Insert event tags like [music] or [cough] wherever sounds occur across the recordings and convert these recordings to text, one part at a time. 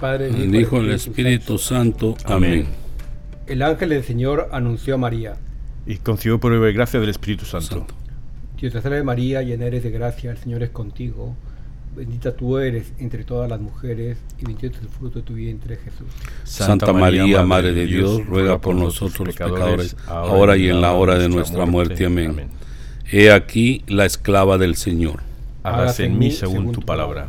Padre, el Hijo y el Espíritu Santo. Amén. El ángel del Señor anunció a María. Y concibió por gracia del Espíritu Santo. Dios te salve María, llena eres de gracia, el Señor es contigo. Bendita tú eres entre todas las mujeres y bendito es el fruto de tu vientre, Jesús. Santa María, Madre de Dios, ruega por nosotros los pecadores, ahora y en la hora de nuestra muerte. Amén. He aquí la esclava del Señor. Hágase en mí según tu palabra.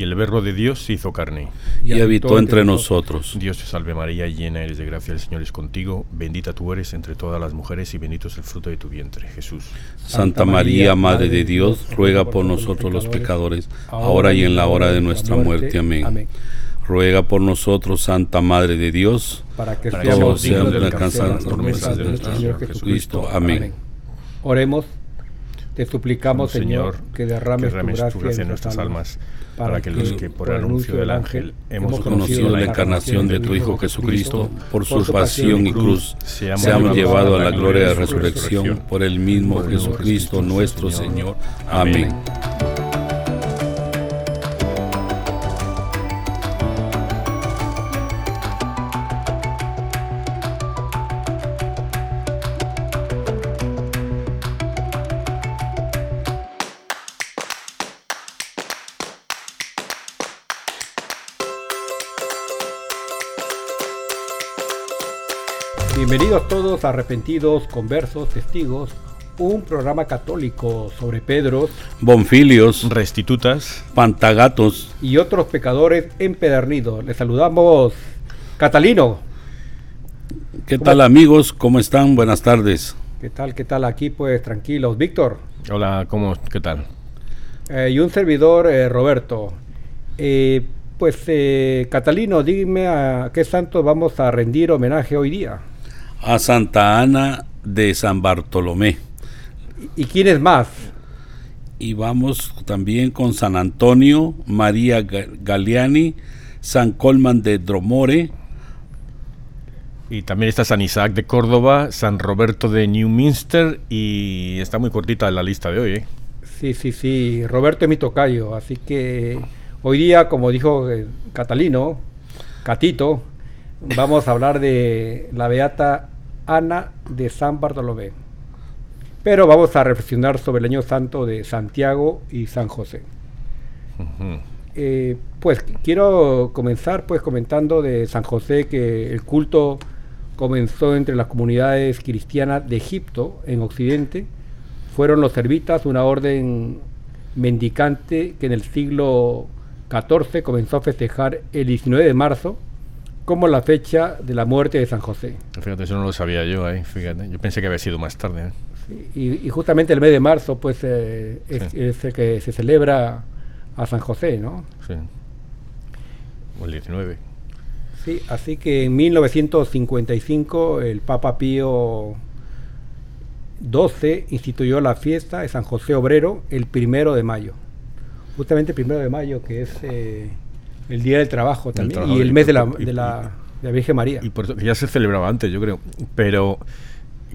Y el Verbo de Dios se hizo carne. Y habitó entre nosotros. Dios te salve María, llena eres de gracia, el Señor es contigo. Bendita tú eres entre todas las mujeres y bendito es el fruto de tu vientre, Jesús. Santa María, Madre de Dios, ruega por nosotros los pecadores, ahora y en la hora de nuestra muerte. Amén. Ruega por nosotros, Santa Madre de Dios, para que todos sean de alcanzar las promesas de nuestro Señor Jesucristo. Amén. Oremos, te suplicamos, Señor, que derrames, tu gracia, en nuestras almas, para que los que por el anuncio del ángel hemos conocido la encarnación de tu Hijo Jesucristo, por su pasión y cruz, seamos llevados a la gloria de resurrección por el mismo Jesucristo nuestro Señor. Amén. Bienvenidos todos arrepentidos, conversos, testigos, un programa católico sobre Pedros, Bonfilios, Restitutas, Pantagatos y otros pecadores empedernidos. Les saludamos, Catalino. ¿Qué tal amigos? ¿Cómo están? Buenas tardes. ¿Qué tal? ¿Qué tal? Aquí pues tranquilos. Víctor. Hola, ¿cómo? ¿Qué tal? Eh, y un servidor, eh, Roberto. Eh, pues Catalino, dime a qué santo vamos a rendir homenaje hoy día a Santa Ana de San Bartolomé. ¿Y quién es más? Y vamos también con San Antonio, María Galeani, San Colman de Dromore. Y también está San Isaac de Córdoba, San Roberto de Newminster y está muy cortita la lista de hoy. ¿eh? Sí, sí, sí, Roberto es mi tocayo, así que hoy día, como dijo eh, Catalino, Catito, vamos a hablar de la beata Ana de San Bartolomé. Pero vamos a reflexionar sobre el año santo de Santiago y San José. Eh, pues quiero comenzar pues comentando de San José que el culto comenzó entre las comunidades cristianas de Egipto en Occidente. Fueron los servitas, una orden mendicante que en el siglo XIV comenzó a festejar el 19 de marzo como la fecha de la muerte de San José. Fíjate, eso no lo sabía yo ahí, fíjate. Yo pensé que había sido más tarde. ¿eh? y, justamente el mes de marzo, pues, eh, es, el que se celebra a San José, ¿no? Sí. O el 19. Sí, así que en 1955 el Papa Pío XII instituyó la fiesta de San José Obrero el primero de mayo. Justamente el primero de mayo, que es... Eh, el Día del Trabajo también. y el mes de la, de, la, Virgen María. Y por eso ya se celebraba antes, yo creo. Pero,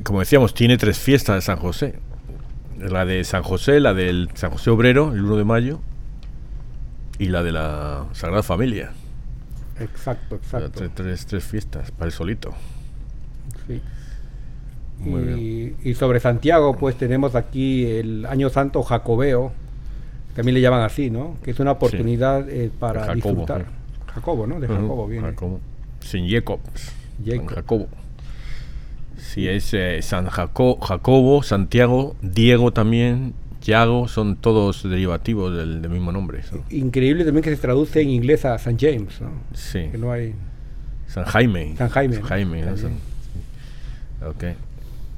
como decíamos, tiene tres fiestas de San José. La de San José, la del San José Obrero, el 1 de mayo, y la de la Sagrada Familia. Exacto, exacto. Tres, tres, fiestas para el solito. Sí. y, y, sobre Santiago, pues tenemos aquí el Año Santo Jacobeo, también le llaman así, ¿no? Que es una oportunidad eh, para disfrutar. Jacobo, ¿no? De Jacobo viene. Jacobo. Sin Jacob. Jacobo. Sí, es eh, San Jacobo, Santiago, Diego también, Yago, son todos derivativos del, mismo nombre. Increíble también que se traduce en inglés a San James, ¿no? Sí. Que no hay... San Jaime. San Jaime. San Jaime, ¿no? Ok.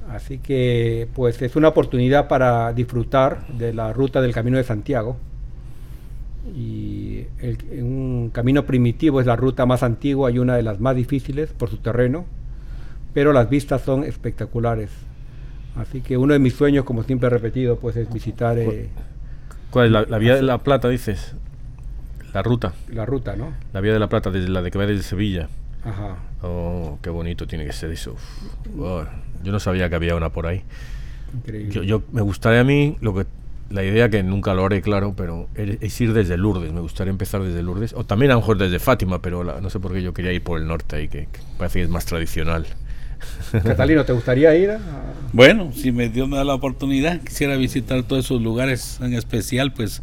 Así que pues es una oportunidad para disfrutar de la ruta del Camino de Santiago. Y un camino primitivo es la ruta más antigua y una de las más difíciles por su terreno, pero las vistas son espectaculares. Así que uno de mis sueños, como siempre he repetido, pues es visitar... Eh, ¿Cuál es la, vía de la Plata, dices? La ruta. La ruta, ¿no? La Vía de la Plata, desde la de que va desde Sevilla. Ajá. Oh, qué bonito tiene que ser eso. Oh, yo no sabía que había una por ahí. Yo, yo, me gustaría a mí, lo que la idea que nunca lo haré, claro, pero es ir desde Lourdes. Me gustaría empezar desde Lourdes. O también a lo mejor desde Fátima, pero no sé por qué yo quería ir por el norte ahí, que, parece que es más tradicional. Catalino, ¿te gustaría ir? Bueno, si me Dios me da la oportunidad, quisiera visitar todos esos lugares en especial, pues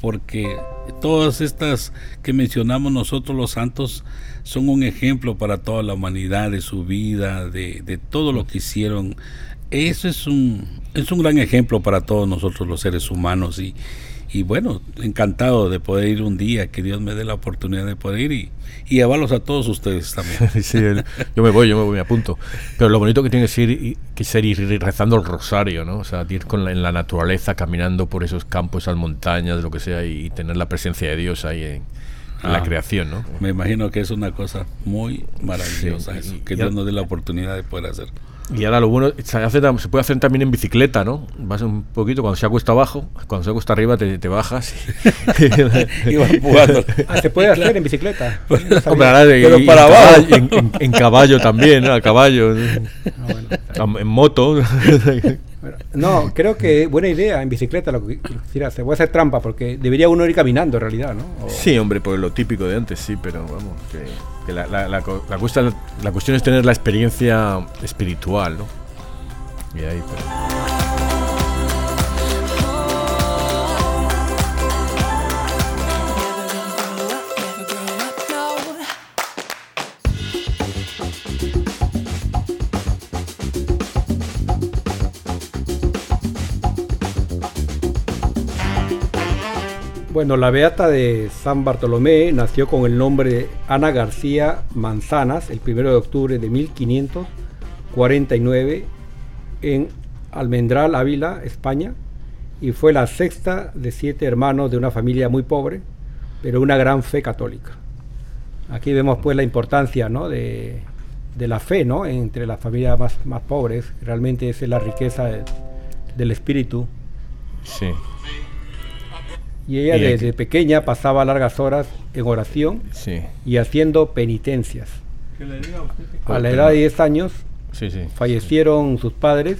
porque todas estas que mencionamos nosotros los santos son un ejemplo para toda la humanidad de su vida, de, de todo lo que hicieron. Eso es un, es un gran ejemplo para todos nosotros los seres humanos y, y bueno, encantado de poder ir un día, que Dios me dé la oportunidad de poder ir y, y llevarlos a todos ustedes también. [laughs] sí, yo me voy, yo me voy, me apunto. Pero lo bonito que tiene que ser, que ser ir rezando el rosario, ¿no? O sea, ir con en la naturaleza, caminando por esos campos, esas montañas, lo que sea, y, tener la presencia de Dios ahí en, la ah, creación, ¿no? Me imagino que es una cosa muy maravillosa eso, que Dios nos dé la oportunidad de poder hacerlo. Y ahora lo bueno, se, hace, se puede hacer también en bicicleta, ¿no? Vas un poquito, cuando se acuesta abajo, cuando se acuesta arriba te, te bajas y, [laughs] vas empujando. Ah, se puede [laughs] hacer en bicicleta. Pero para abajo. En, caballo también, ¿no? A caballo. Ah, en moto. [laughs] no, creo que buena idea en bicicleta lo que quisiera Se puede hacer trampa porque debería uno ir caminando en realidad, ¿no? Sí, hombre, por lo típico de antes, sí, pero vamos, que, la, la, la, cuestión, la, cuestión es tener la experiencia espiritual, ¿no? Y ahí, pero... Bueno, la beata de San Bartolomé nació con el nombre de Ana García Manzanas el 1 de octubre de 1549 en Almendral, Ávila, España, y fue la sexta de siete hermanos de una familia muy pobre, pero una gran fe católica. Aquí vemos pues la importancia ¿no? de, la fe ¿no? entre las familias más, más pobres, realmente es la riqueza del espíritu. Sí. Y ella desde pequeña pasaba largas horas en oración y haciendo penitencias. A la edad de 10 años fallecieron sus padres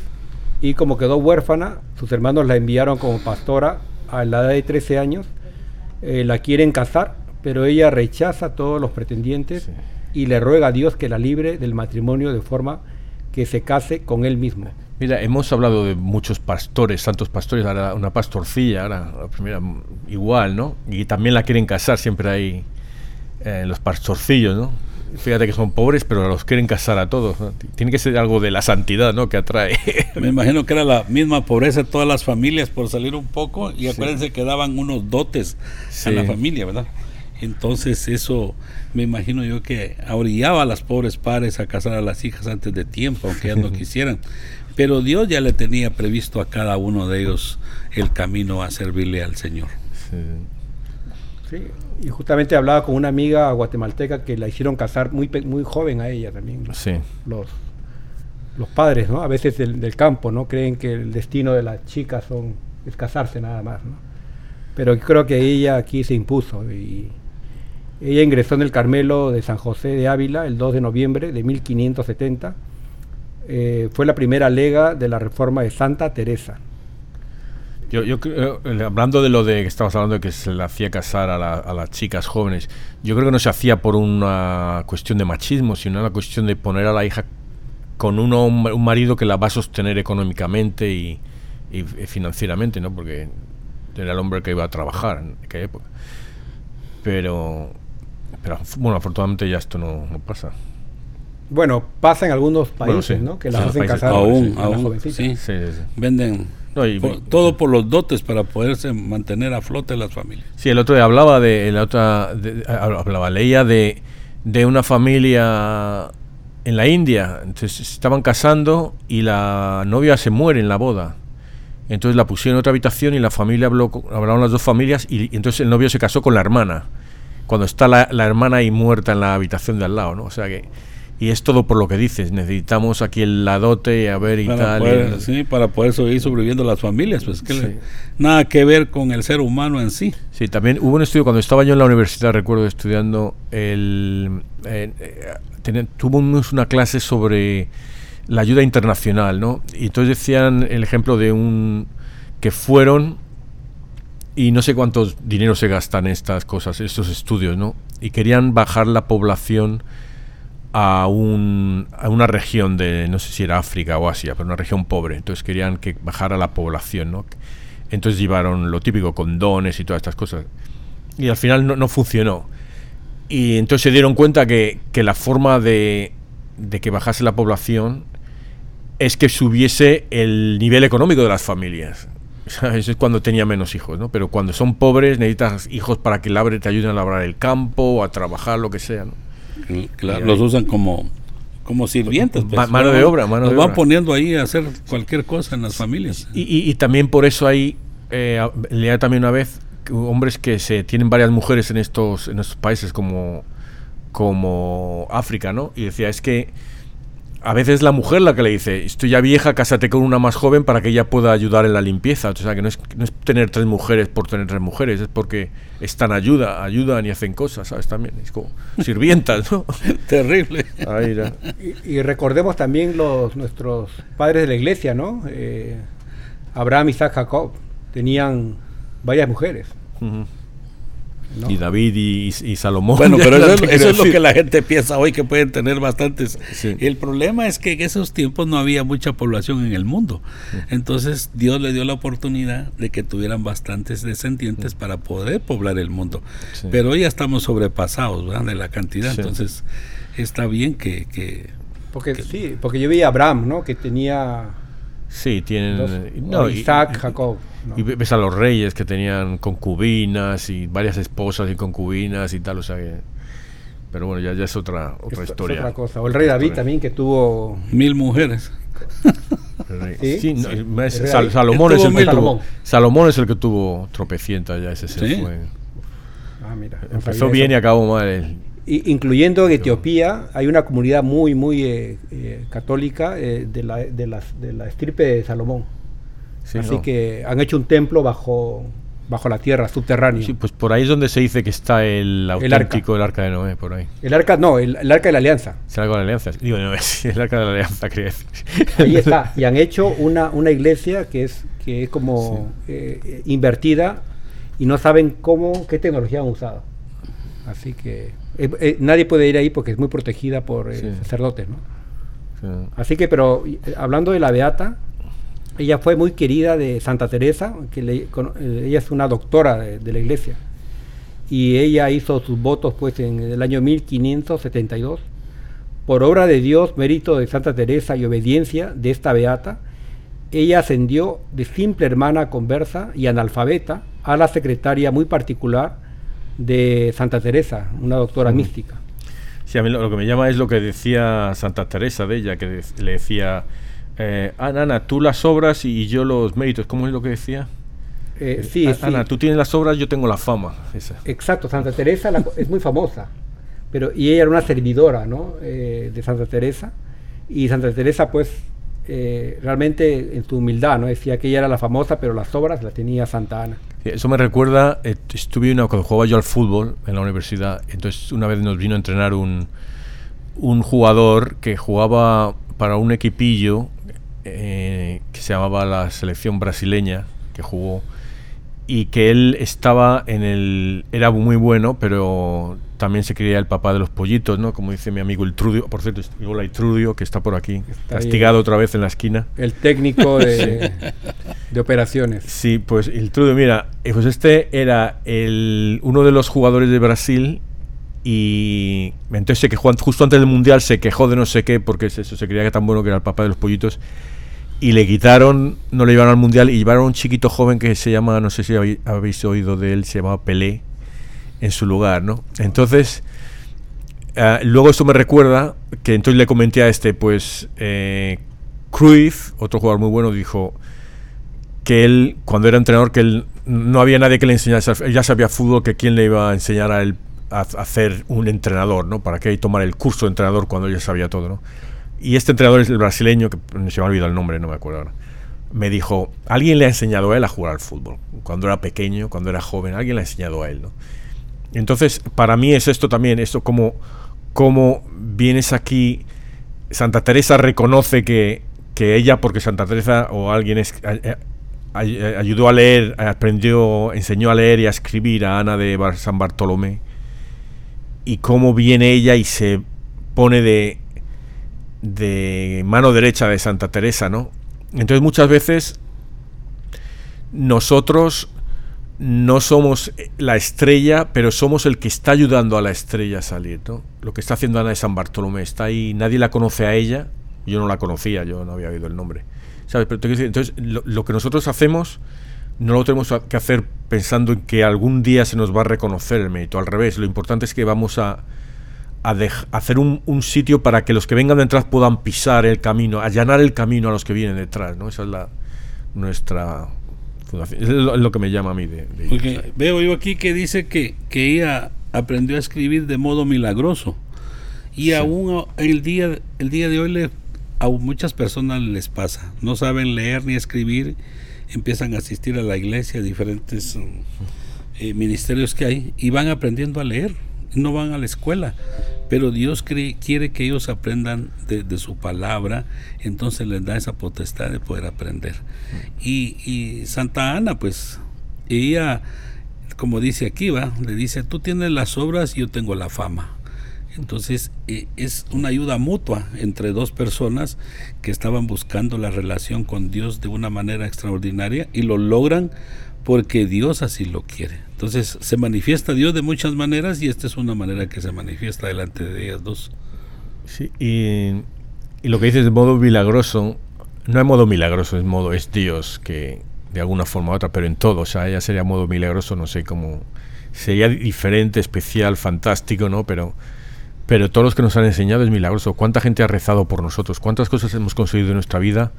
y como quedó huérfana, sus hermanos la enviaron como pastora a la edad de 13 años. Eh, la quieren casar, pero ella rechaza a todos los pretendientes y le ruega a Dios que la libre del matrimonio de forma que se case con él mismo. Mira, hemos hablado de muchos pastores, santos pastores, ahora una pastorcilla, ahora la primera igual, ¿no? Y también la quieren casar, siempre hay eh, los pastorcillos, ¿no? Fíjate que son pobres, pero los quieren casar a todos. Tiene que ser algo de la santidad, ¿no? Que atrae. [laughs] Me imagino que era la misma pobreza de todas las familias por salir un poco y acuérdense que daban unos dotes a la familia, ¿verdad? Entonces eso me imagino yo que orillaba a las pobres padres a casar a las hijas antes de tiempo, aunque ya no [laughs] quisieran. Pero Dios ya le tenía previsto a cada uno de ellos el camino a servirle al Señor. Sí. y justamente hablaba con una amiga guatemalteca que la hicieron casar muy, muy joven a ella también. Sí. Los, los padres, ¿no? A veces del, campo, ¿no? Creen que el destino de las chicas son, es casarse nada más, ¿no? Pero creo que ella aquí se impuso y ella ingresó en el Carmelo de San José de Ávila el 2 de noviembre de 1570 eh, fue la primera lega de la reforma de Santa Teresa. Yo, yo creo, eh, hablando de lo de que estabas hablando de que se le hacía casar a, las chicas jóvenes, yo creo que no se hacía por una cuestión de machismo, sino una cuestión de poner a la hija con uno, un marido que la va a sostener económicamente y, financieramente, ¿no? Porque era el hombre que iba a trabajar en aquella época. Pero, pero bueno, afortunadamente ya esto no pasa. Bueno, pasa en algunos países, ¿no? Que las hacen casar aún, aún, sí, sí, sí, Venden todo por los dotes para poderse mantener a flote las familias. Sí, el otro día hablaba de, la otra, hablaba, leía de, de una familia en la India. Entonces estaban casando y la novia se muere en la boda. Entonces la pusieron en otra habitación y la familia habló, hablaron las dos familias y, y entonces el novio se casó con la hermana. Cuando está la, la hermana ahí muerta en la habitación de al lado, ¿no? O sea que y es todo por lo que dices. Necesitamos aquí el ladote, a ver y para tal. Poder, y- sí, para poder seguir sobreviviendo las familias, pues que Sí. le- nada que ver con el ser humano en sí. Sí, también hubo un estudio, cuando estaba yo en la universidad, recuerdo estudiando, el, eh, eh, tuvimos una clase sobre la ayuda internacional, ¿no? Y entonces decían el ejemplo de un que fueron y no sé cuántos dinero se gastan en estas cosas, estos estudios, ¿no? Y querían bajar la población a, un, a una región de, no sé si era África o Asia, pero una región pobre. Entonces querían que bajara la población, ¿no? Entonces llevaron lo típico, condones y todas estas cosas. Y al final no, funcionó. Y entonces se dieron cuenta que, que la forma de, que bajase la población es que subiese el nivel económico de las familias. [laughs] ¿Sabes? Es cuando tenía menos hijos, ¿no? Pero cuando son pobres necesitas hijos para que labre- te ayuden a labrar el campo a trabajar, lo que sea, ¿no? Claro, los usan como, como sirvientes. pues. Ma- mano de obra, mano los de van obra. poniendo ahí a hacer cualquier cosa en las familias. Y, y- y también por eso hay, eh, leía también una vez, hombres que se tienen varias mujeres en estos, en estos países como, como África, ¿no? Y decía, es que a veces la mujer la que le dice, estoy ya vieja, cásate con una más joven para que ella pueda ayudar en la limpieza. O sea, que no es, no es tener tres mujeres por tener tres mujeres, es porque están ayuda, ayudan y hacen cosas, ¿sabes? También, es como [laughs] sirvientas, ¿no? [laughs] Terrible. Ahí. Y, y recordemos también los nuestros padres de la iglesia, ¿no? Eh, Abraham, Isaac, Jacob tenían varias mujeres. ¿No? Y David y, y Salomón. Bueno, [laughs] pero eso, es- quiero eso es lo que la gente piensa hoy, que pueden tener bastantes. Sí. El problema es que en esos tiempos no había mucha población en el mundo. Entonces Dios le dio la oportunidad de que tuvieran bastantes descendientes para poder poblar el mundo. Sí. Pero hoy ya estamos sobrepasados ¿verdad? de la cantidad. Sí. Entonces está bien que... que Porque sí, porque yo vi a Abraham, ¿no? Que tenía Sí, tienen. dos- eh, no, Isaac, y- Jacob. ¿no? Y ves a los reyes que tenían concubinas y varias esposas y concubinas y tal, o sea que... Pero bueno, ya, ya es otra, otra es historia. otra cosa. O el rey David Historia. también que tuvo mil mujeres. El rey- ¿Sí? Sí, no, Sí. es- El rey Sal- David. Salomón, es el que tuvo, Salomón. Salomón es el que tuvo tropecientas, ya ese se ¿Sí? fue. Ah, mira, Empezó bien y acabó mal. el- incluyendo en Etiopía, hay una comunidad muy, muy eh, eh, católica eh, de, la, de, las- de la estirpe de Salomón. sí, Así no. que han hecho un templo bajo, bajo la tierra, subterráneo. Sí, pues por ahí es donde se dice que está el El arca. auténtico, el arca de Noé, por ahí. El arca, no, el, el arca de la alianza. ¿Será con la alianza? Digo, no, es el arca de la alianza. Ahí está. Y han hecho una, una iglesia que es, que es como eh, eh, invertida y no saben cómo, qué tecnología han usado. Así que eh, eh, nadie puede ir ahí porque es muy protegida por eh, Sí. sacerdotes, ¿no? Sí. Así que, pero eh, hablando de la Beata, ella fue muy querida de Santa Teresa, que le- eh, ella es una doctora de, de la iglesia. Y ella hizo sus votos pues en el año 1572. Por obra de Dios, mérito de Santa Teresa y obediencia de esta Beata, ella ascendió de simple hermana conversa y analfabeta a la secretaria muy particular de Santa Teresa, una doctora mística. Sí, a mí lo, lo que me llama es lo que decía Santa Teresa de ella, que de- le decía, eh, Ana, Ana, tú las obras y yo los méritos. ¿Cómo es lo que decía? Eh, sí, A- sí. Ana, tú tienes las obras, yo tengo la fama. Esa. Exacto, Santa Teresa la- es muy famosa, pero y ella era una servidora, ¿no? Eh, de Santa Teresa y Santa Teresa, pues, eh, realmente en su humildad, ¿no? Decía que ella era la famosa, pero las obras las tenía Santa Ana. Sí, Eso me recuerda, eh, estuve una, cuando jugaba yo al fútbol en la universidad, entonces una vez nos vino a entrenar un, un jugador que jugaba para un equipillo eh, que se llamaba la selección brasileña, que jugó, y que él estaba en el... era muy bueno, pero también se creía el papá de los pollitos, ¿no? Como dice mi amigo el Trudio, por cierto, hola Trudio, que está por aquí, Está ahí. castigado otra vez en la esquina. El técnico de, [laughs] de operaciones. Sí, pues el Trudio, mira, eh, pues este era el, uno de los jugadores de Brasil y entonces se quejó justo antes del Mundial, se quejó de no sé qué, porque es eso, se creía que tan bueno que era el papá de los pollitos, y le quitaron, no le llevaron al Mundial, y llevaron a un chiquito joven que se llama, no sé si habéis, habéis oído de él, se llamaba Pelé, en su lugar, ¿no? Entonces, ah, luego esto me recuerda que entonces le comenté a este, pues, eh, Cruyff, otro jugador muy bueno, dijo que él, cuando era entrenador, que él no había nadie que le enseñase, él ya sabía fútbol, que quién le iba a enseñar a él a, hacer un entrenador, ¿no? ¿Para qué tomar el curso de entrenador cuando ella sabía todo, ¿no? Y este entrenador es el brasileño, que se me ha olvidado el nombre, no me acuerdo ahora. Me dijo, alguien le ha enseñado a él a jugar al fútbol. Cuando era pequeño, cuando era joven, alguien le ha enseñado a él, ¿no? Entonces, para mí es esto también, esto como, como vienes aquí, Santa Teresa reconoce que, que ella, porque Santa Teresa o alguien es, ayudó a leer, aprendió, enseñó a leer y a escribir a Ana de San Bartolomé, y cómo viene ella y se pone de, de mano derecha de Santa Teresa, ¿no? Entonces muchas veces nosotros no somos la estrella, pero somos el que está ayudando a la estrella a salir, ¿no? Lo que está haciendo Ana de San Bartolomé, está ahí, nadie la conoce a ella, yo no la conocía, yo no había oído el nombre. ¿Sabes? Pero entonces, lo, que nosotros hacemos no lo tenemos que hacer pensando en que algún día se nos va a reconocer el mérito, al revés, lo importante es que vamos a, a hacer un, un, sitio para que los que vengan detrás puedan pisar el camino, allanar el camino a los que vienen detrás, ¿no? Esa es la nuestra es lo, que me llama a mí de, veo yo aquí que dice que, que ella aprendió a escribir de modo milagroso. Y aún el día el día de hoy le, a muchas personas les pasa. No saben leer ni escribir empiezan a asistir a la iglesia a diferentes eh, ministerios que hay y van aprendiendo a leer. No van a la escuela, pero Dios quiere que ellos aprendan de, su palabra, entonces les da esa potestad de poder aprender. Y, Santa Ana, pues, ella, como dice aquí, va, le dice, tú tienes las obras y yo tengo la fama. Entonces e, es una ayuda mutua entre dos personas que estaban buscando la relación con Dios de una manera extraordinaria y lo logran porque Dios así lo quiere. Entonces se manifiesta Dios de muchas maneras y esta es una manera que se manifiesta delante de ellas dos. Sí, y, lo que dices de modo milagroso, no es modo milagroso, es modo, es Dios que de alguna forma u otra, pero en todo, o sea, ella sería modo milagroso, no sé cómo, sería diferente, especial, fantástico, ¿no? Pero, pero todos los que nos han enseñado es milagroso. ¿Cuánta gente ha rezado por nosotros? ¿Cuántas cosas hemos conseguido en nuestra vida?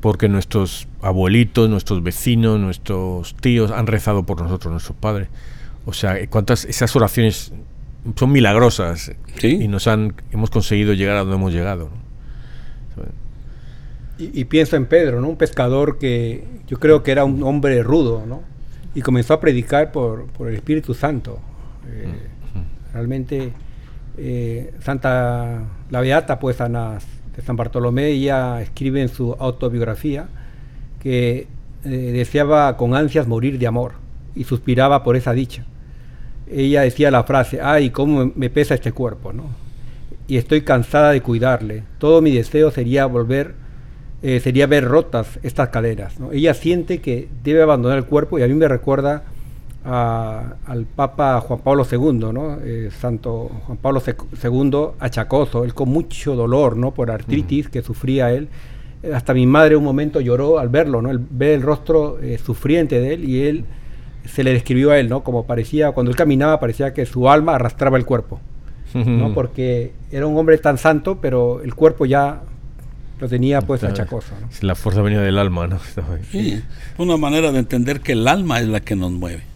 Porque nuestros abuelitos, nuestros vecinos, nuestros tíos han rezado por nosotros, nuestros padres. O sea, cuántas esas oraciones son milagrosas y nos han hemos conseguido llegar a donde hemos llegado. Y, pienso en Pedro, ¿no? Un pescador que yo creo que era un hombre rudo, ¿no? Y comenzó a predicar por, el Espíritu Santo. Eh, realmente eh, Santa la Beata, pues Ana San Bartolomé, ella escribe en su autobiografía que eh, deseaba con ansias morir de amor y suspiraba por esa dicha. Ella decía la frase, ay, cómo me pesa este cuerpo, ¿no? Y estoy cansada de cuidarle. Todo mi deseo sería volver, eh, sería ver rotas estas caderas. Ella siente que debe abandonar el cuerpo y a mí me recuerda al Papa Juan Pablo II, ¿no? Eh, Santo Juan Pablo II achacoso, él con mucho dolor, ¿no? Por artritis que sufría él. Hasta mi madre un momento lloró al verlo, ¿no? El, ver el rostro eh, sufriente de él y él se le describió a él, ¿no? Como parecía, cuando él caminaba parecía que su alma arrastraba el cuerpo, ¿no? [laughs] Porque era un hombre tan santo, pero el cuerpo ya lo tenía pues achacoso. ¿no? La fuerza venía del alma, ¿no? [laughs] Sí, una manera de entender que el alma es la que nos mueve.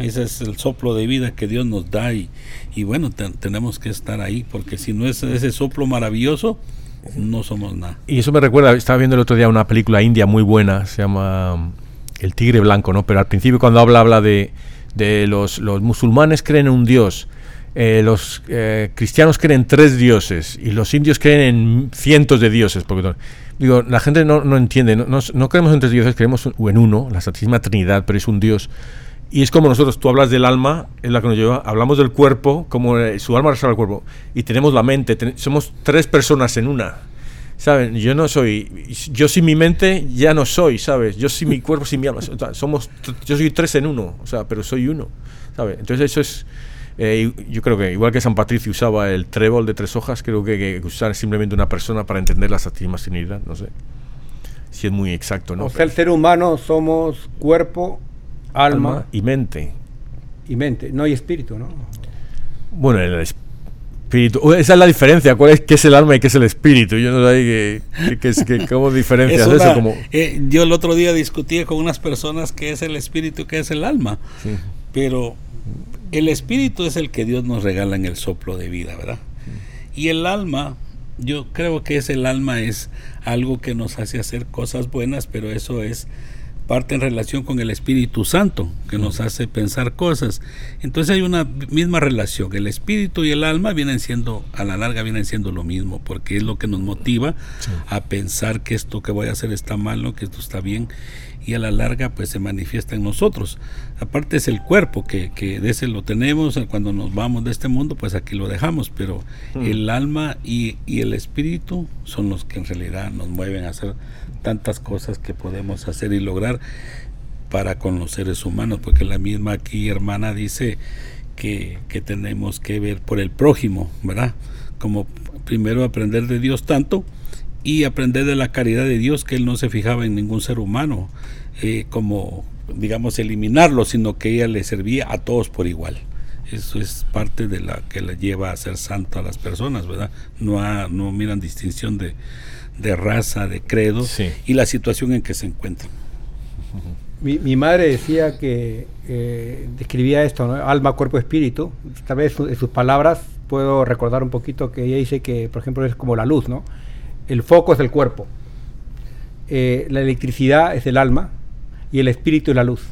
Ese es el soplo de vida que Dios nos da y, y bueno, tenemos que estar ahí porque si no es ese soplo maravilloso, no somos nada. Y eso me recuerda, estaba viendo el otro día una película india muy buena, se llama um, El Tigre Blanco, ¿no? Pero al principio cuando habla, habla de, de los, los musulmanes creen en un Dios. Eh, los eh, cristianos creen en tres dioses y los indios creen en cientos de dioses. Porque, digo, la gente no, no entiende, no, no, creemos en tres dioses, creemos en uno, la Santísima Trinidad, pero es un Dios. Y es como nosotros, tú hablas del alma, es la que nos lleva, hablamos del cuerpo, como eh, su alma arrastra el cuerpo, y tenemos la mente, somos tres personas en una. ¿Saben? Yo no soy, yo sin mi mente ya no soy, ¿sabes? Yo sin mi [laughs] cuerpo, sin mi alma, somos, yo soy tres en uno, o sea, pero soy uno, ¿sabes? Entonces eso es, eh, yo creo que igual que San Patricio usaba el trébol de tres hojas, creo que, que usar simplemente una persona para entender la Trinidad, no sé si es muy exacto, ¿no? O sea, el ser humano somos cuerpo, alma, y mente. Y mente, no hay espíritu, ¿no? Bueno, el espíritu. Esa es la diferencia. ¿Cuál es qué es el alma y qué es el espíritu? Yo no sé que, cómo [laughs] diferencias eso. Como... Eh, yo el otro día discutía con unas personas qué es el espíritu y qué es el alma. Pero El espíritu es el que Dios nos regala en el soplo de vida, ¿verdad? Y el alma, yo creo que es el alma es algo que nos hace hacer cosas buenas, pero eso es parte en relación con el Espíritu Santo, que nos hace pensar cosas. Entonces hay una misma relación. El espíritu y el alma vienen siendo, a la larga vienen siendo lo mismo, porque es lo que nos motiva a pensar que esto que voy a hacer está malo, que esto está bien, y a la larga pues se manifiesta en nosotros. Aparte es el cuerpo, que, que de ese lo tenemos, cuando nos vamos de este mundo, pues aquí lo dejamos, pero el alma y, y el espíritu son los que en realidad nos mueven a hacer tantas cosas que podemos hacer y lograr para con los seres humanos, porque la misma aquí hermana dice que, que tenemos que ver por el prójimo, ¿verdad? Como primero aprender de Dios tanto y aprender de la caridad de Dios, que Él no se fijaba en ningún ser humano, eh, como, digamos, eliminarlo, sino que ella le servía a todos por igual. Eso es parte de la que la lleva a ser santo a las personas, ¿verdad? No, no miran distinción de, de raza, de credo y la situación en que se encuentran. Mi, mi madre decía que eh, describía esto, alma, cuerpo, espíritu. Tal vez en sus palabras puedo recordar un poquito que ella dice que, por ejemplo, es como la luz, ¿no? El foco es el cuerpo, eh, la electricidad es el alma y el espíritu es la luz.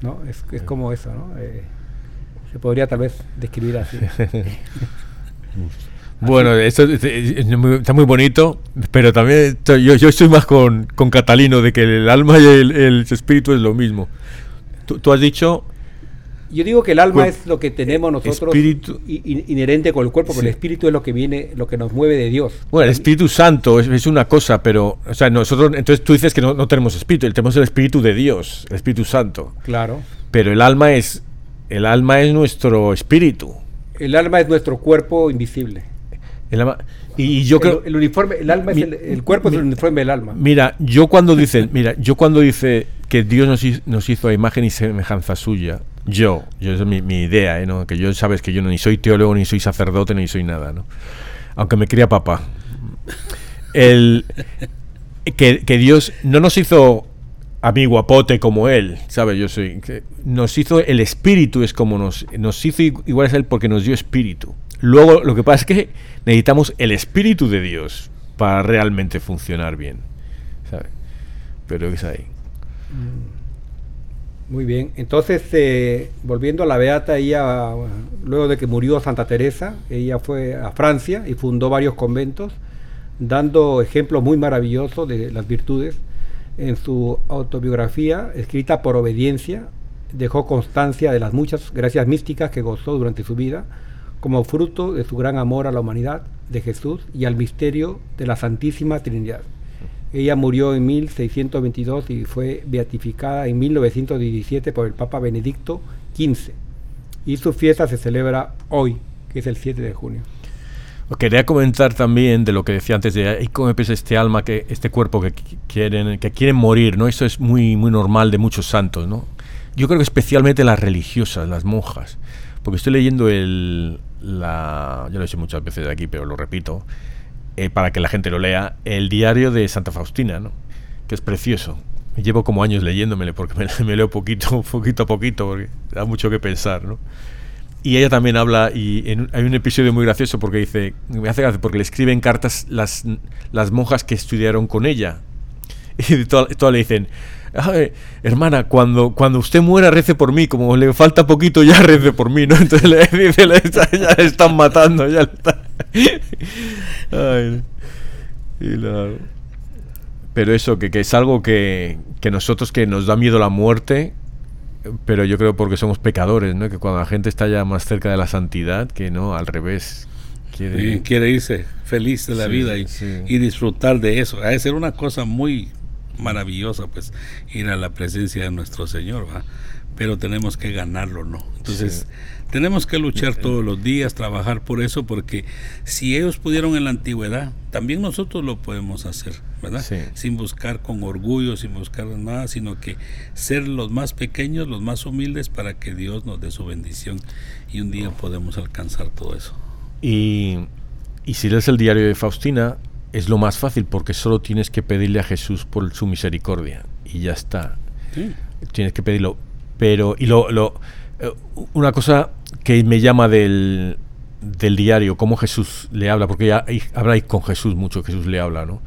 ¿no? Es, es como eso, ¿no? Eh, se podría tal vez describir así. [laughs] Bueno, esto está muy bonito, pero también yo, yo estoy más con, con, Catalino de que el alma y el, espíritu es lo mismo. Tú, has dicho... Yo digo que el alma es lo que tenemos nosotros espíritu, inherente con el cuerpo, pero el espíritu es lo que viene, lo que nos mueve de Dios. Bueno, el Espíritu Santo es, una cosa, pero, o sea, nosotros, entonces tú dices que no, no tenemos espíritu, tenemos el Espíritu de Dios, el Espíritu Santo. Claro. Pero el alma es, el alma es nuestro espíritu. El alma es nuestro cuerpo invisible. El y yo creo el, uniforme, el alma es el, cuerpo es el uniforme del alma. Mira, yo cuando dice, mira, yo cuando dice que Dios nos, nos hizo a imagen y semejanza suya, yo, yo es mi, mi idea, ¿eh? ¿no? que yo sabes que yo no, ni soy teólogo, ni soy sacerdote, ni soy nada, ¿no? Aunque me cría papá. El, que, que Dios no nos hizo a mí guapote como él, ¿sabes? Yo soy. Nos hizo el espíritu, es como nos, nos hizo igual es él porque nos dio espíritu. Luego, lo que pasa es que necesitamos el Espíritu de Dios para realmente funcionar bien. ¿sabes? Pero es ahí. Mm. Muy bien. Entonces, eh, volviendo a la Beata, ella, luego de que murió Santa Teresa, ella fue a Francia y fundó varios conventos, dando ejemplos muy maravillosos de las virtudes. En su autobiografía, escrita por obediencia, dejó constancia de las muchas gracias místicas que gozó durante su vida como fruto de su gran amor a la humanidad de Jesús y al misterio de la Santísima Trinidad. Ella murió en 1622 y fue beatificada en 1917 por el Papa Benedicto XV. Y su fiesta se celebra hoy, que es el 7 de junio. Quería comentar también de lo que decía antes de cómo empieza este alma, que este cuerpo que quieren, que quieren morir, ¿no? Eso es muy, muy normal de muchos santos, ¿no? Yo creo que especialmente las religiosas, las monjas, porque estoy leyendo el, la, yo lo he hecho muchas veces aquí, pero lo repito, eh, para que la gente lo lea, el diario de Santa Faustina, ¿no? que es precioso. Llevo como años leyéndomele porque [laughs] me, leo poquito, [laughs] poquito a poquito, porque da mucho que pensar. ¿no? Y ella también habla, y hay un episodio muy gracioso porque dice, me hace gracia porque le escriben cartas las, las monjas que estudiaron con ella. [laughs] Y todas le dicen, hermana, cuando, cuando usted muera, rece por mí. Como le falta poquito, ya rece por mí, ¿no? Entonces le [laughs] dice, ya le están matando, ya le Pero eso, que, que es algo que, que, nosotros que nos da miedo la muerte, pero yo creo porque somos pecadores, ¿no? Que cuando la gente está ya más cerca de la santidad, que no, al revés. Quiere, quiere irse feliz de la vida y, y, disfrutar de eso. Ha de ser una cosa muy maravillosa pues ir a la presencia de nuestro Señor, ¿va? pero tenemos que ganarlo, ¿no? Entonces, tenemos que luchar todos los días, trabajar por eso, porque si ellos pudieron en la antigüedad, también nosotros lo podemos hacer, ¿verdad? Sin buscar con orgullo, sin buscar nada, sino que ser los más pequeños, los más humildes, para que Dios nos dé su bendición y un día podemos alcanzar todo eso. Y, y si lees el diario de Faustina, es lo más fácil porque solo tienes que pedirle a Jesús por su misericordia y ya está. Tienes que pedirlo. Pero, y lo, lo, eh, una cosa que me llama del, del diario, cómo Jesús le habla, porque ya habláis con Jesús mucho, Jesús le habla, ¿no?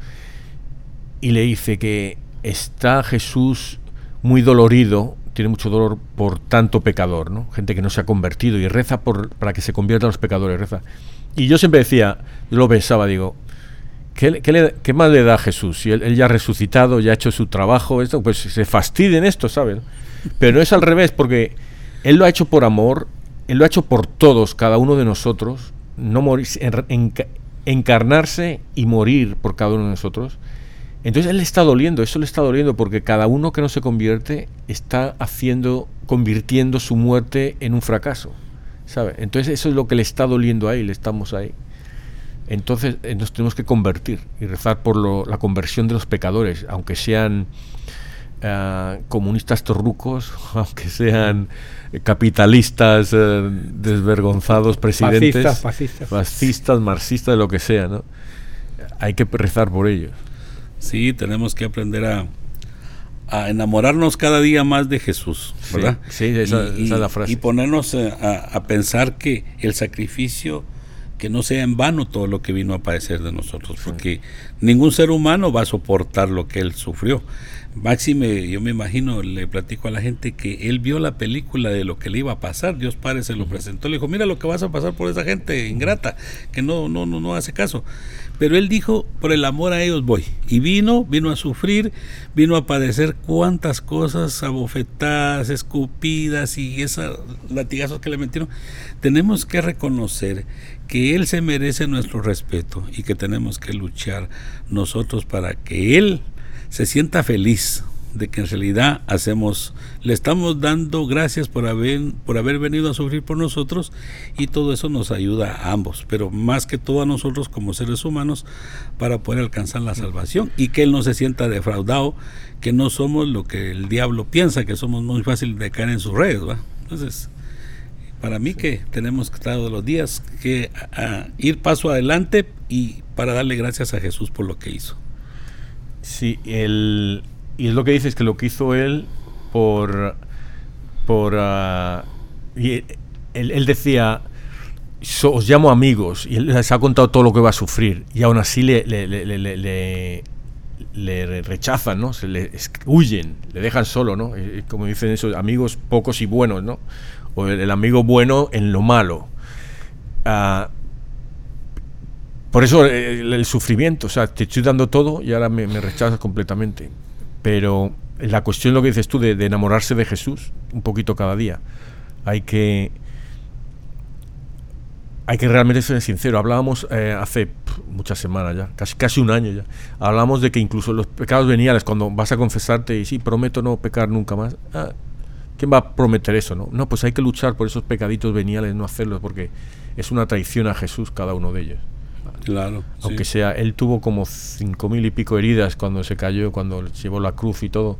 Y le dice que está Jesús muy dolorido, tiene mucho dolor por tanto pecador, ¿no? Gente que no se ha convertido y reza por, para que se conviertan los pecadores, reza. Y yo siempre decía, yo lo pensaba, digo, ¿qué, más le da a Jesús? Si él, ya ha resucitado, ya ha hecho su trabajo, esto, pues se fastiden esto, ¿sabes? Pero no es al revés, porque él lo ha hecho por amor, él lo ha hecho por todos, cada uno de nosotros, no morir, encarnarse y morir por cada uno de nosotros. Entonces él le está doliendo, eso le está doliendo porque cada uno que no se convierte está haciendo, convirtiendo su muerte en un fracaso. ¿sabe? Entonces eso es lo que le está doliendo ahí, le estamos ahí. Entonces eh, nos tenemos que convertir y rezar por la conversión de los pecadores, aunque sean eh, comunistas torrucos, [laughs] aunque sean capitalistas eh, desvergonzados, presidentes, fascistas, fascistas. fascistas, marxistas, lo que sea, ¿no? Hay que rezar por ellos. Sí, tenemos que aprender a, a enamorarnos cada día más de Jesús, ¿verdad? Sí, esa, es la frase. Y ponernos a, pensar que el sacrificio, que no sea en vano todo lo que vino a padecer de nosotros, porque ningún ser humano va a soportar lo que él sufrió. Máxime, yo me imagino, le platico a la gente que él vio la película de lo que le iba a pasar, Dios Padre se lo presentó, le dijo, mira lo que vas a pasar por esa gente ingrata, que no, no, no, no hace caso. Pero él dijo, por el amor a ellos voy. Y vino, vino a sufrir, vino a padecer cuantas cosas, abofetadas, escupidas y esos latigazos que le metieron. Tenemos que reconocer que Él se merece nuestro respeto y que tenemos que luchar nosotros para que Él se sienta feliz de que en realidad hacemos, le estamos dando gracias por haber, por haber venido a sufrir por nosotros y todo eso nos ayuda a ambos, pero más que todo a nosotros como seres humanos para poder alcanzar la salvación y que Él no se sienta defraudado, que no somos lo que el diablo piensa, que somos muy fácil de caer en sus redes. Entonces, para mí que tenemos todos los días que ir paso adelante y para darle gracias a Jesús por lo que hizo. Sí, el, y es lo que dices, que lo que hizo él por... por uh, y él, decía, os llamo amigos, y él les ha contado todo lo que va a sufrir, y aún así le, le, le, le rechazan, ¿no? Se le huyen, le dejan solo, ¿no? Como dicen esos amigos pocos y buenos, ¿no? O el, amigo bueno en lo malo. Uh, por eso eh, el, sufrimiento, o sea, te estoy dando todo y ahora me, rechazas completamente. Pero la cuestión, lo que dices tú, de, enamorarse de Jesús, un poquito cada día. Hay que hay que realmente ser sincero. Hablábamos eh, hace muchas semanas ya, casi, casi un año ya. Hablábamos de que incluso los pecados veniales, cuando vas a confesarte y sí, prometo no pecar nunca más. Ah, ¿Quién va a prometer eso? No? no, pues hay que luchar por esos pecaditos veniales, no hacerlos, porque es una traición a Jesús cada uno de ellos. Claro. Aunque sea, él tuvo como cinco mil y pico heridas cuando se cayó, cuando llevó la cruz y todo.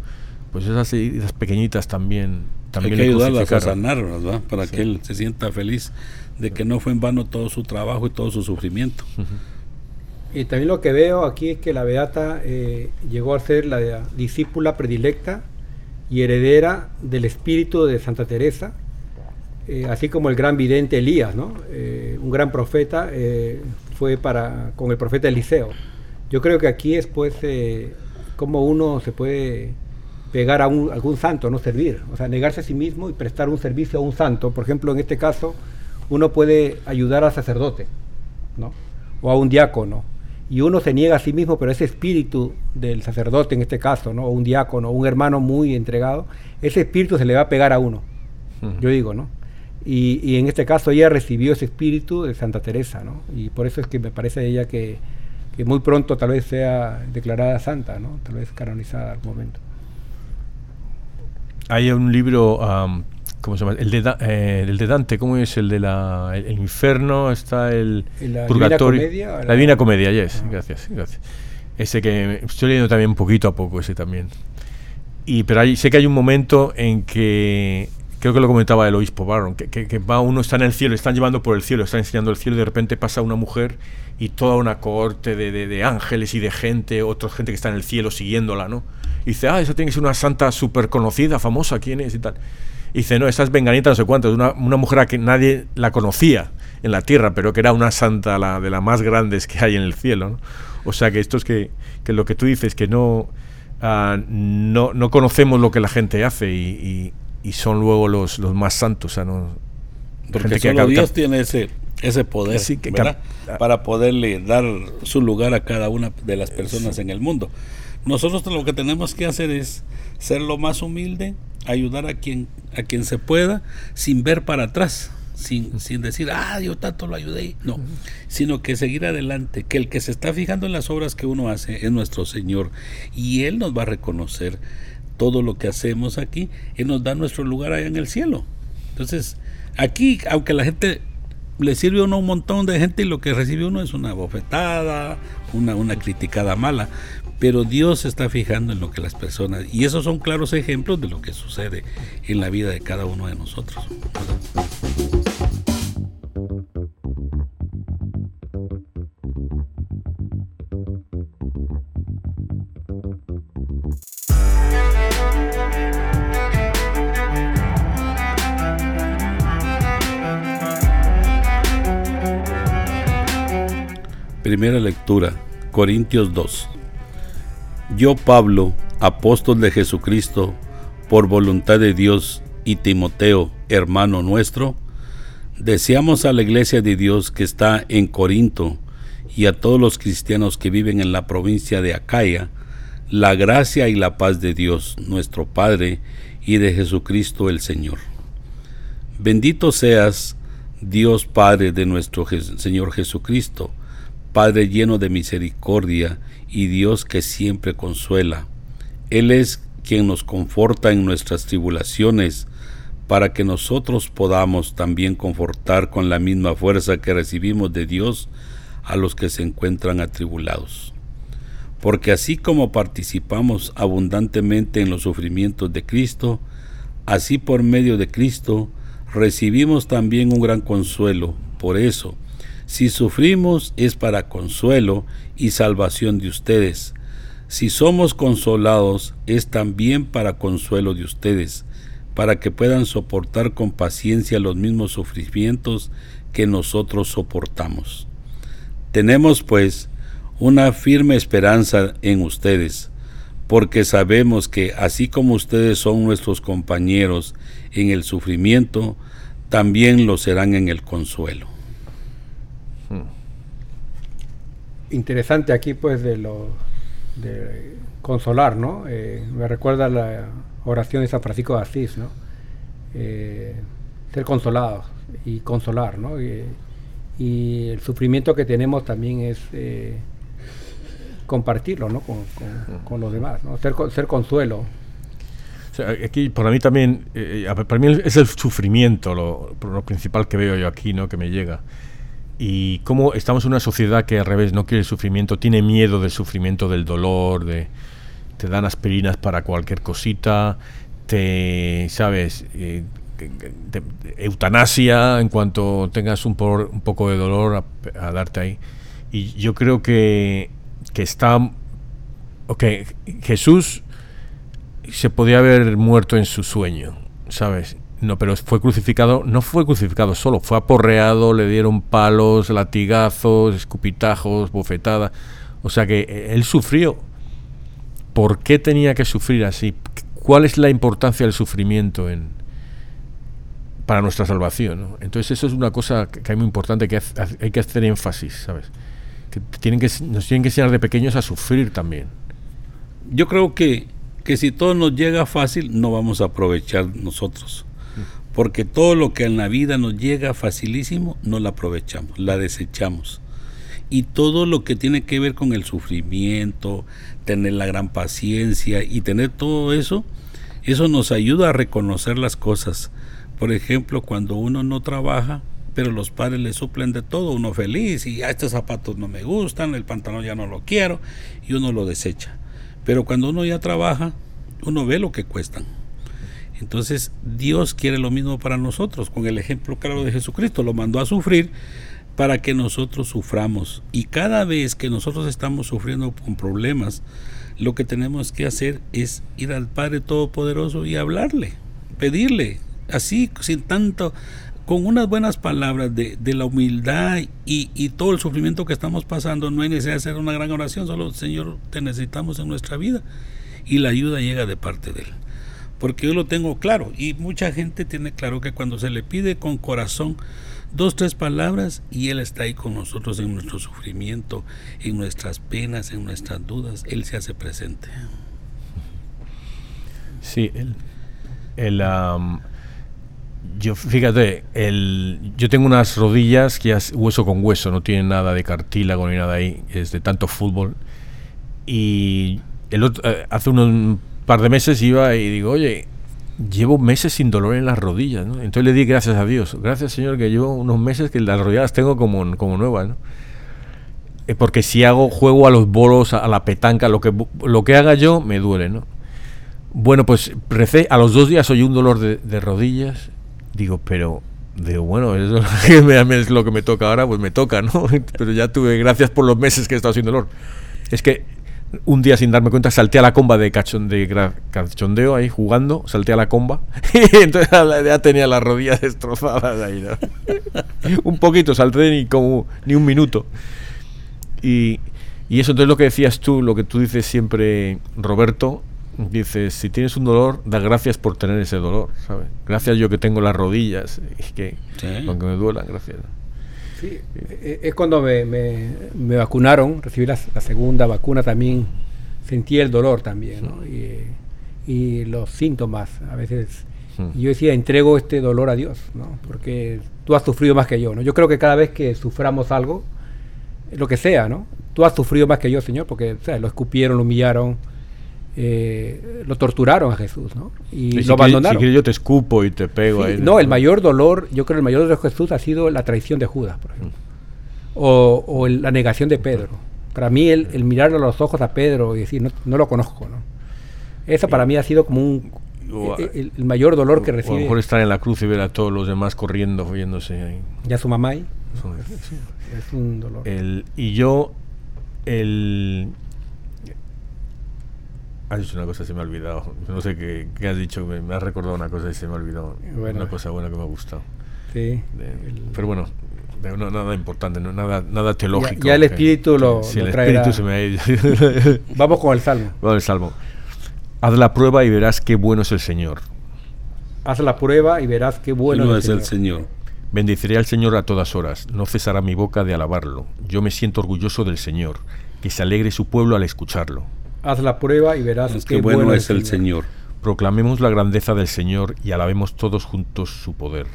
Pues esas heridas pequeñitas también. también Hay que ayudarlas a sanar, ¿verdad? Para que él se sienta feliz de que no fue en vano todo su trabajo y todo su sufrimiento. Y también lo que veo aquí es que la Beata eh, llegó a ser la discípula predilecta y heredera del espíritu de Santa Teresa, eh, así como el gran vidente Elías, ¿no? Eh, un gran profeta, fue para con el profeta Eliseo. Yo creo que aquí es pues eh, cómo uno se puede pegar a un, algún santo, no servir, o sea, negarse a sí mismo y prestar un servicio a un santo. Por ejemplo, en este caso, uno puede ayudar al sacerdote, ¿no? O a un diácono. Y uno se niega a sí mismo, pero ese espíritu del sacerdote en este caso, ¿no? O un diácono, o un hermano muy entregado, ese espíritu se le va a pegar a uno. Yo digo, ¿no? Y, en este caso ella recibió ese espíritu de Santa Teresa, ¿no? Y por eso es que me parece a ella que, muy pronto tal vez sea declarada santa, ¿no? Tal vez canonizada al momento. Hay un libro, ¿cómo se llama? El de, eh, el de Dante, ¿cómo es? El de la, el, infierno, está el la purgatorio. Divina Comedia, la, Divina Comedia, yes, gracias, gracias. Ese que estoy leyendo también poquito a poco, ese también. Y, pero sé que hay un momento en que creo que lo comentaba el obispo Barron, que, va uno está en el cielo, están llevando por el cielo, están enseñando el cielo y de repente pasa una mujer y toda una cohorte de, ángeles y de gente, otra gente que está en el cielo siguiéndola, ¿no? Y dice, ah, esa tiene que ser una santa súper conocida, famosa, ¿quién es? Y tal. Y dice, no, esa es Venganita, no sé cuánto, una, una mujer a que nadie la conocía en la tierra, pero que era una santa la, de las más grandes que hay en el cielo. ¿no? O sea que esto es que, que lo que tú dices, que no, ah, no, no conocemos lo que la gente hace y, y, y son luego los, los más santos. O sea, no, Porque gente solo Dios tiene ese, ese poder Sí, que cap- para poderle dar su lugar a cada una de las personas en el mundo. Nosotros lo que tenemos que hacer es ser lo más humilde, ayudar a quien, a quien se pueda, sin ver para atrás, sin, sin decir, ah, yo tanto lo ayudé. No, sino que seguir adelante, que el que se está fijando en las obras que uno hace es nuestro Señor y Él nos va a reconocer todo lo que hacemos aquí, Él nos da nuestro lugar allá en el cielo. Entonces, aquí, aunque la gente le sirve a uno un montón de gente y lo que recibe uno es una bofetada, una, una criticada mala, pero Dios está fijando en lo que las personas, y esos son claros ejemplos de lo que sucede en la vida de cada uno de nosotros. Primera lectura, Corintios 2. Yo, Pablo, apóstol de Jesucristo, por voluntad de Dios, y Timoteo, hermano nuestro, deseamos a la iglesia de Dios que está en Corinto y a todos los cristianos que viven en la provincia de Acaya, la gracia y la paz de Dios, nuestro Padre, y de Jesucristo el Señor. Bendito seas, Dios Padre de nuestro Señor Jesucristo, Padre lleno de misericordia y Dios que siempre consuela. Él es quien nos conforta en nuestras tribulaciones, para que nosotros podamos también confortar con la misma fuerza que recibimos de Dios a los que se encuentran atribulados. Porque así como participamos abundantemente en los sufrimientos de Cristo, así por medio de Cristo recibimos también un gran consuelo. Por eso, si sufrimos es para consuelo y salvación de ustedes. Si somos consolados es también para consuelo de ustedes, para que puedan soportar con paciencia los mismos sufrimientos que nosotros soportamos. Tenemos pues una firme esperanza en ustedes, porque sabemos que así como ustedes son nuestros compañeros en el sufrimiento, también lo serán en el consuelo. Interesante aquí pues de lo de consolar, ¿no? Eh, me recuerda la oración de San Francisco de Asís, ¿no? Eh, ser consolados y consolar, ¿no? Y, y el sufrimiento que tenemos también es eh, compartirlo, ¿no? Con, con- con los demás, ¿no? Ser, ser consuelo. O sea, aquí para mí también, eh, ver, para mí es el sufrimiento lo, lo principal que veo yo aquí, ¿no? Que me llega. Y cómo estamos en una sociedad que al revés no quiere sufrimiento, tiene miedo del sufrimiento, del dolor, de te dan aspirinas para cualquier cosita, te, sabes, Eh, eutanasia en cuanto tengas un, poco de dolor a, a darte ahí. Y yo creo que, que está, ok, Jesús se podía haber muerto en su sueño, ¿sabes? No, pero fue crucificado, no fue crucificado solo, fue aporreado, le dieron palos, latigazos, escupitajos, bofetadas. O sea que eh, él sufrió. ¿Por qué tenía que sufrir así? ¿Cuál es la importancia del sufrimiento en, para nuestra salvación? Entonces eso es una cosa que, es muy importante, que hay que hacer énfasis, ¿sabes? Que tienen que, nos tienen que enseñar de pequeños a sufrir también. Yo creo que, que si todo nos llega fácil, no vamos a aprovechar nosotros. Porque todo lo que en la vida nos llega facilísimo, no la aprovechamos, la desechamos. Y todo lo que tiene que ver con el sufrimiento, tener la gran paciencia y tener todo eso, eso nos ayuda a reconocer las cosas. Por ejemplo, cuando uno no trabaja, pero los padres le suplen de todo, uno feliz y "Ah, estos zapatos no me gustan, el pantalón ya no lo quiero y uno lo desecha. Pero cuando uno ya trabaja, uno ve lo que cuestan. Entonces Dios quiere lo mismo para nosotros, con el ejemplo claro de Jesucristo, lo mandó a sufrir para que nosotros suframos. Y cada vez que nosotros estamos sufriendo con problemas, lo que tenemos que hacer es ir al Padre Todopoderoso y hablarle, pedirle así, sin tanto, con unas buenas palabras de, de la humildad y, y, todo el sufrimiento que estamos pasando, no hay necesidad de hacer una gran oración, solo Señor, te necesitamos en nuestra vida y la ayuda llega de parte de Él. Porque yo lo tengo claro y mucha gente tiene claro que cuando se le pide con corazón dos, tres palabras y Él está ahí con nosotros en nuestro sufrimiento, en nuestras penas, en nuestras dudas, Él se hace presente. Sí, el, yo fíjate, el, yo tengo unas rodillas que es hueso con hueso, no tienen nada de cartílago ni nada ahí, es de tanto fútbol. Y el otro, eh, hace unos par de meses iba y digo, oye, llevo meses sin dolor en las rodillas, ¿no? Entonces le di gracias a Dios, gracias Señor que llevo unos meses que las rodillas las tengo como, como nuevas, ¿no? Eh, porque si hago juego a los bolos, a, la petanca, lo que, lo que haga yo me duele, ¿no? Bueno, pues recé, a los dos días oí un dolor de, de rodillas digo, pero digo, bueno, eso [laughs] es lo que me toca ahora, pues me toca, ¿no? [laughs] Pero ya tuve, gracias por los meses que he estado sin dolor. Es que un día sin darme cuenta salté a la comba de, cachon, de cachondeo ahí jugando, salté a la comba [laughs] y entonces ya tenía las rodillas [laughs] destrozadas ahí, ¿no? [laughs] un poquito, salté ni como ni un minuto. Y, y eso entonces lo que decías tú, lo que tú dices siempre, Roberto, dices, si tienes un dolor, da gracias por tener ese dolor, ¿sabes? Gracias yo que tengo las rodillas, y que, aunque me duelan, gracias. Sí, e, e, es cuando me, me, vacunaron, recibí la, segunda vacuna también, sentí el dolor también, ¿no? Y, y, los síntomas, a veces. Yo decía, entrego este dolor a Dios, ¿no? Porque tú has sufrido más que yo, ¿no? Yo creo que cada vez que suframos algo, lo que sea, ¿no? Tú has sufrido más que yo, Señor, porque o sea, lo escupieron, lo humillaron, eh, lo torturaron a Jesús, ¿no? Y, lo abandonaron. si yo te escupo y te pego. no, el mayor dolor, yo creo que el mayor dolor de Jesús ha sido la traición de Judas, por ejemplo. O, la negación de Pedro. Para mí, el, el mirarle a los ojos a Pedro y decir, no, lo conozco, ¿no? Eso para mí ha sido como un, el, mayor dolor que recibe. a lo mejor estar en la cruz y ver a todos los demás corriendo, oyéndose ahí. Y a su mamá ahí. es un dolor. El, y yo, el, Has dicho una cosa, se me ha olvidado. No sé qué, has dicho, me, has recordado una cosa y se me ha olvidado. Una cosa buena que me ha gustado. Sí. pero bueno, nada importante, no, nada, nada teológico. Ya, el espíritu lo, sí, el espíritu se me ha. [laughs] Vamos con el salmo. Vamos al salmo. Haz la prueba y verás qué bueno es el Señor. Haz la prueba y verás qué bueno es, el Señor. Bendeciré al Señor a todas horas, no cesará mi boca de alabarlo. Yo me siento orgulloso del Señor, que se alegre su pueblo al escucharlo. Haz la prueba y verás es qué bueno, es el Señor. Proclamemos la grandeza del Señor y alabemos todos juntos su poder.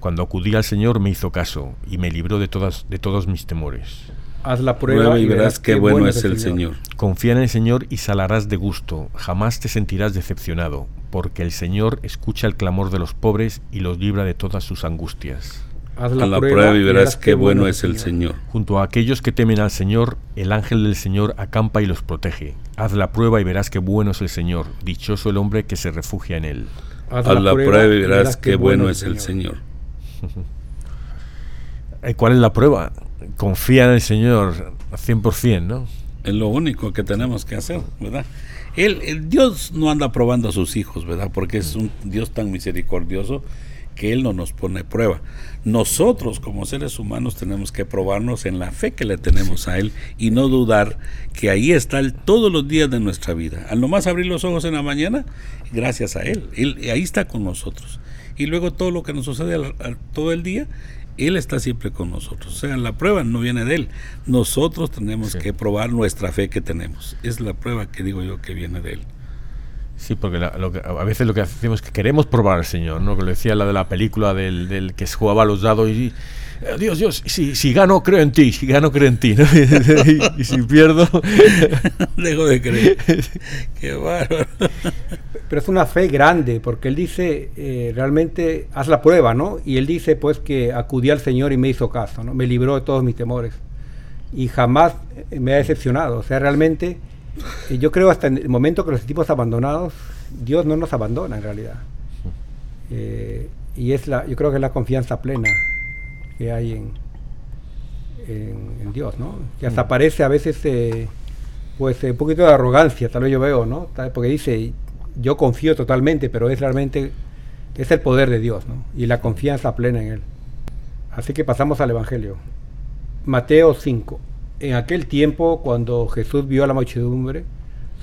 Cuando acudí al Señor me hizo caso y me libró de, todas, de todos mis temores. Haz la prueba, y verás qué bueno, es el Señor. Confía en el Señor y salarás de gusto, jamás te sentirás decepcionado, porque el Señor escucha el clamor de los pobres y los libra de todas sus angustias. Haz la, prueba, y verás qué bueno es el Señor. Junto a aquellos que temen al Señor, el ángel del Señor acampa y los protege. Haz la prueba y verás qué bueno es el Señor. Dichoso el hombre que se refugia en él. Haz, la, prueba, y verás qué bueno es el Señor. [laughs] Eh, ¿Cuál es la prueba? Confía en el Señor 100%, ¿no? Es lo único que tenemos que hacer, ¿verdad? El, el Dios no anda probando a sus hijos, ¿verdad? Porque es un Dios tan misericordioso que Él no nos pone prueba. Nosotros como seres humanos tenemos que probarnos en la fe que le tenemos a Él y no dudar que ahí está Él todos los días de nuestra vida. Al nomás abrir los ojos en la mañana, gracias a Él, Él ahí está con nosotros. Y luego todo lo que nos sucede todo el día, Él está siempre con nosotros. O sea, la prueba no viene de Él. Nosotros tenemos que probar nuestra fe que tenemos. Es la prueba que digo yo que viene de Él. Sí, porque lo que, a veces lo que hacemos es que queremos probar al Señor, ¿no? Que lo decía la de la película del, del que jugaba a los dados y, eh, Dios, Dios, si, si gano, creo en ti, si gano, creo en ti, ¿no? [laughs] y, si pierdo... [laughs] Dejo de creer. [laughs] Qué bárbaro. Pero es una fe grande, porque él dice, eh, realmente, haz la prueba, ¿no? Y él dice, pues, que acudí al Señor y me hizo caso, ¿no? Me libró de todos mis temores. Y jamás me ha decepcionado. O sea, realmente yo creo hasta en el momento que los sentimos abandonados, Dios no nos abandona en realidad. Eh, y es la, yo creo que es la confianza plena que hay en, en, Dios, ¿no? Que hasta mm. parece a veces, eh, pues, un poquito de arrogancia, tal vez yo veo, ¿no? Porque dice, yo confío totalmente, pero es realmente es el poder de Dios ¿no? y la confianza plena en Él. Así que pasamos al Evangelio. Mateo 5. En aquel tiempo, cuando Jesús vio a la muchedumbre,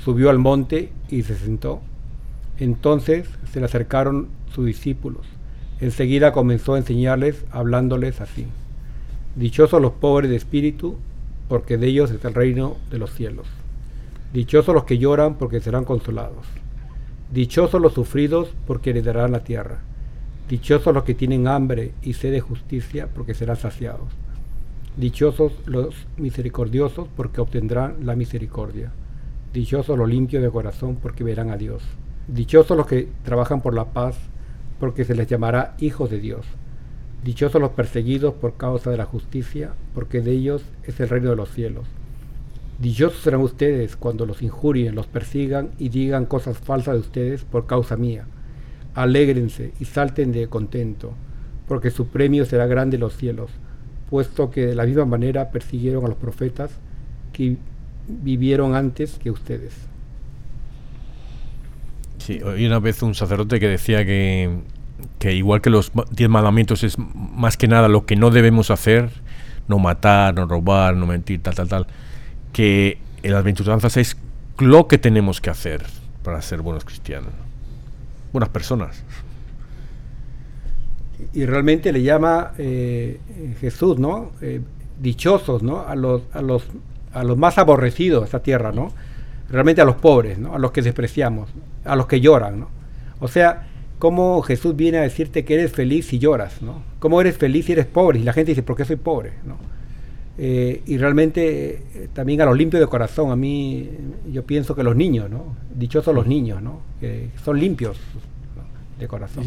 subió al monte y se sentó. Entonces se le acercaron sus discípulos. Enseguida comenzó a enseñarles, hablándoles así. Dichosos los pobres de espíritu, porque de ellos es el reino de los cielos. Dichosos los que lloran, porque serán consolados. Dichosos los sufridos, porque heredarán la tierra. Dichosos los que tienen hambre y sed de justicia, porque serán saciados. Dichosos los misericordiosos, porque obtendrán la misericordia. Dichosos los limpios de corazón, porque verán a Dios. Dichosos los que trabajan por la paz, porque se les llamará hijos de Dios. Dichosos los perseguidos por causa de la justicia, porque de ellos es el reino de los cielos. Dichosos serán ustedes cuando los injurien, los persigan y digan cosas falsas de ustedes por causa mía. Alégrense y salten de contento, porque su premio será grande en los cielos puesto que de la misma manera persiguieron a los profetas que vivieron antes que ustedes. Sí, oí una vez un sacerdote que decía que, que igual que los diez mandamientos es más que nada lo que no debemos hacer, no matar, no robar, no mentir, tal, tal, tal, que en las bienaventuranzas es lo que tenemos que hacer para ser buenos cristianos, buenas personas y realmente le llama eh, Jesús, ¿no? Eh, dichosos, ¿no? A los, a, los, a los más aborrecidos de esta tierra, ¿no? Realmente a los pobres, ¿no? A los que despreciamos, a los que lloran, ¿no? O sea, cómo Jesús viene a decirte que eres feliz si lloras, ¿no? ¿Cómo eres feliz si eres pobre? Y la gente dice, ¿por qué soy pobre? ¿no? Eh, y realmente también a los limpios de corazón, a mí yo pienso que los niños, ¿no? Dichosos los niños, ¿no? Que son limpios, de corazón.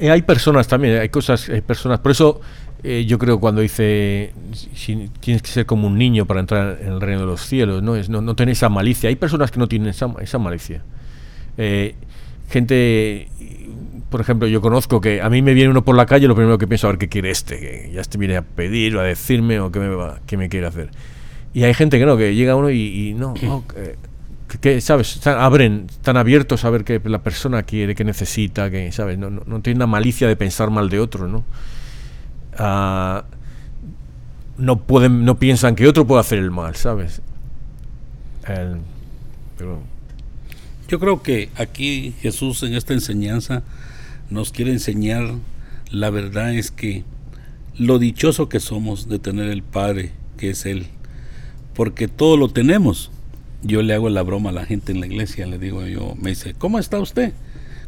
Eh, hay personas también, hay cosas, hay personas, por eso eh, yo creo cuando dice si, tienes que ser como un niño para entrar en el reino de los cielos, no es no, no tener esa malicia. Hay personas que no tienen esa, esa malicia. Eh, gente, por ejemplo, yo conozco que a mí me viene uno por la calle, lo primero que pienso a ver qué quiere este, que ya este viene a pedir o a decirme o qué me va, qué me quiere hacer. Y hay gente que no, que llega uno y, no, [clears throat] no que, ¿sabes? Están, abren, están abiertos a ver qué la persona quiere, qué necesita, que, ¿sabes? No, no, no tienen la malicia de pensar mal de otro, ¿no? Uh, no pueden, no piensan que otro puede hacer el mal, ¿sabes? Pero... Yo creo que aquí Jesús en esta enseñanza nos quiere enseñar la verdad es que lo dichoso que somos de tener el Padre que es Él, porque todo lo tenemos yo le hago la broma a la gente en la iglesia, le digo yo, me dice, ¿cómo está usted?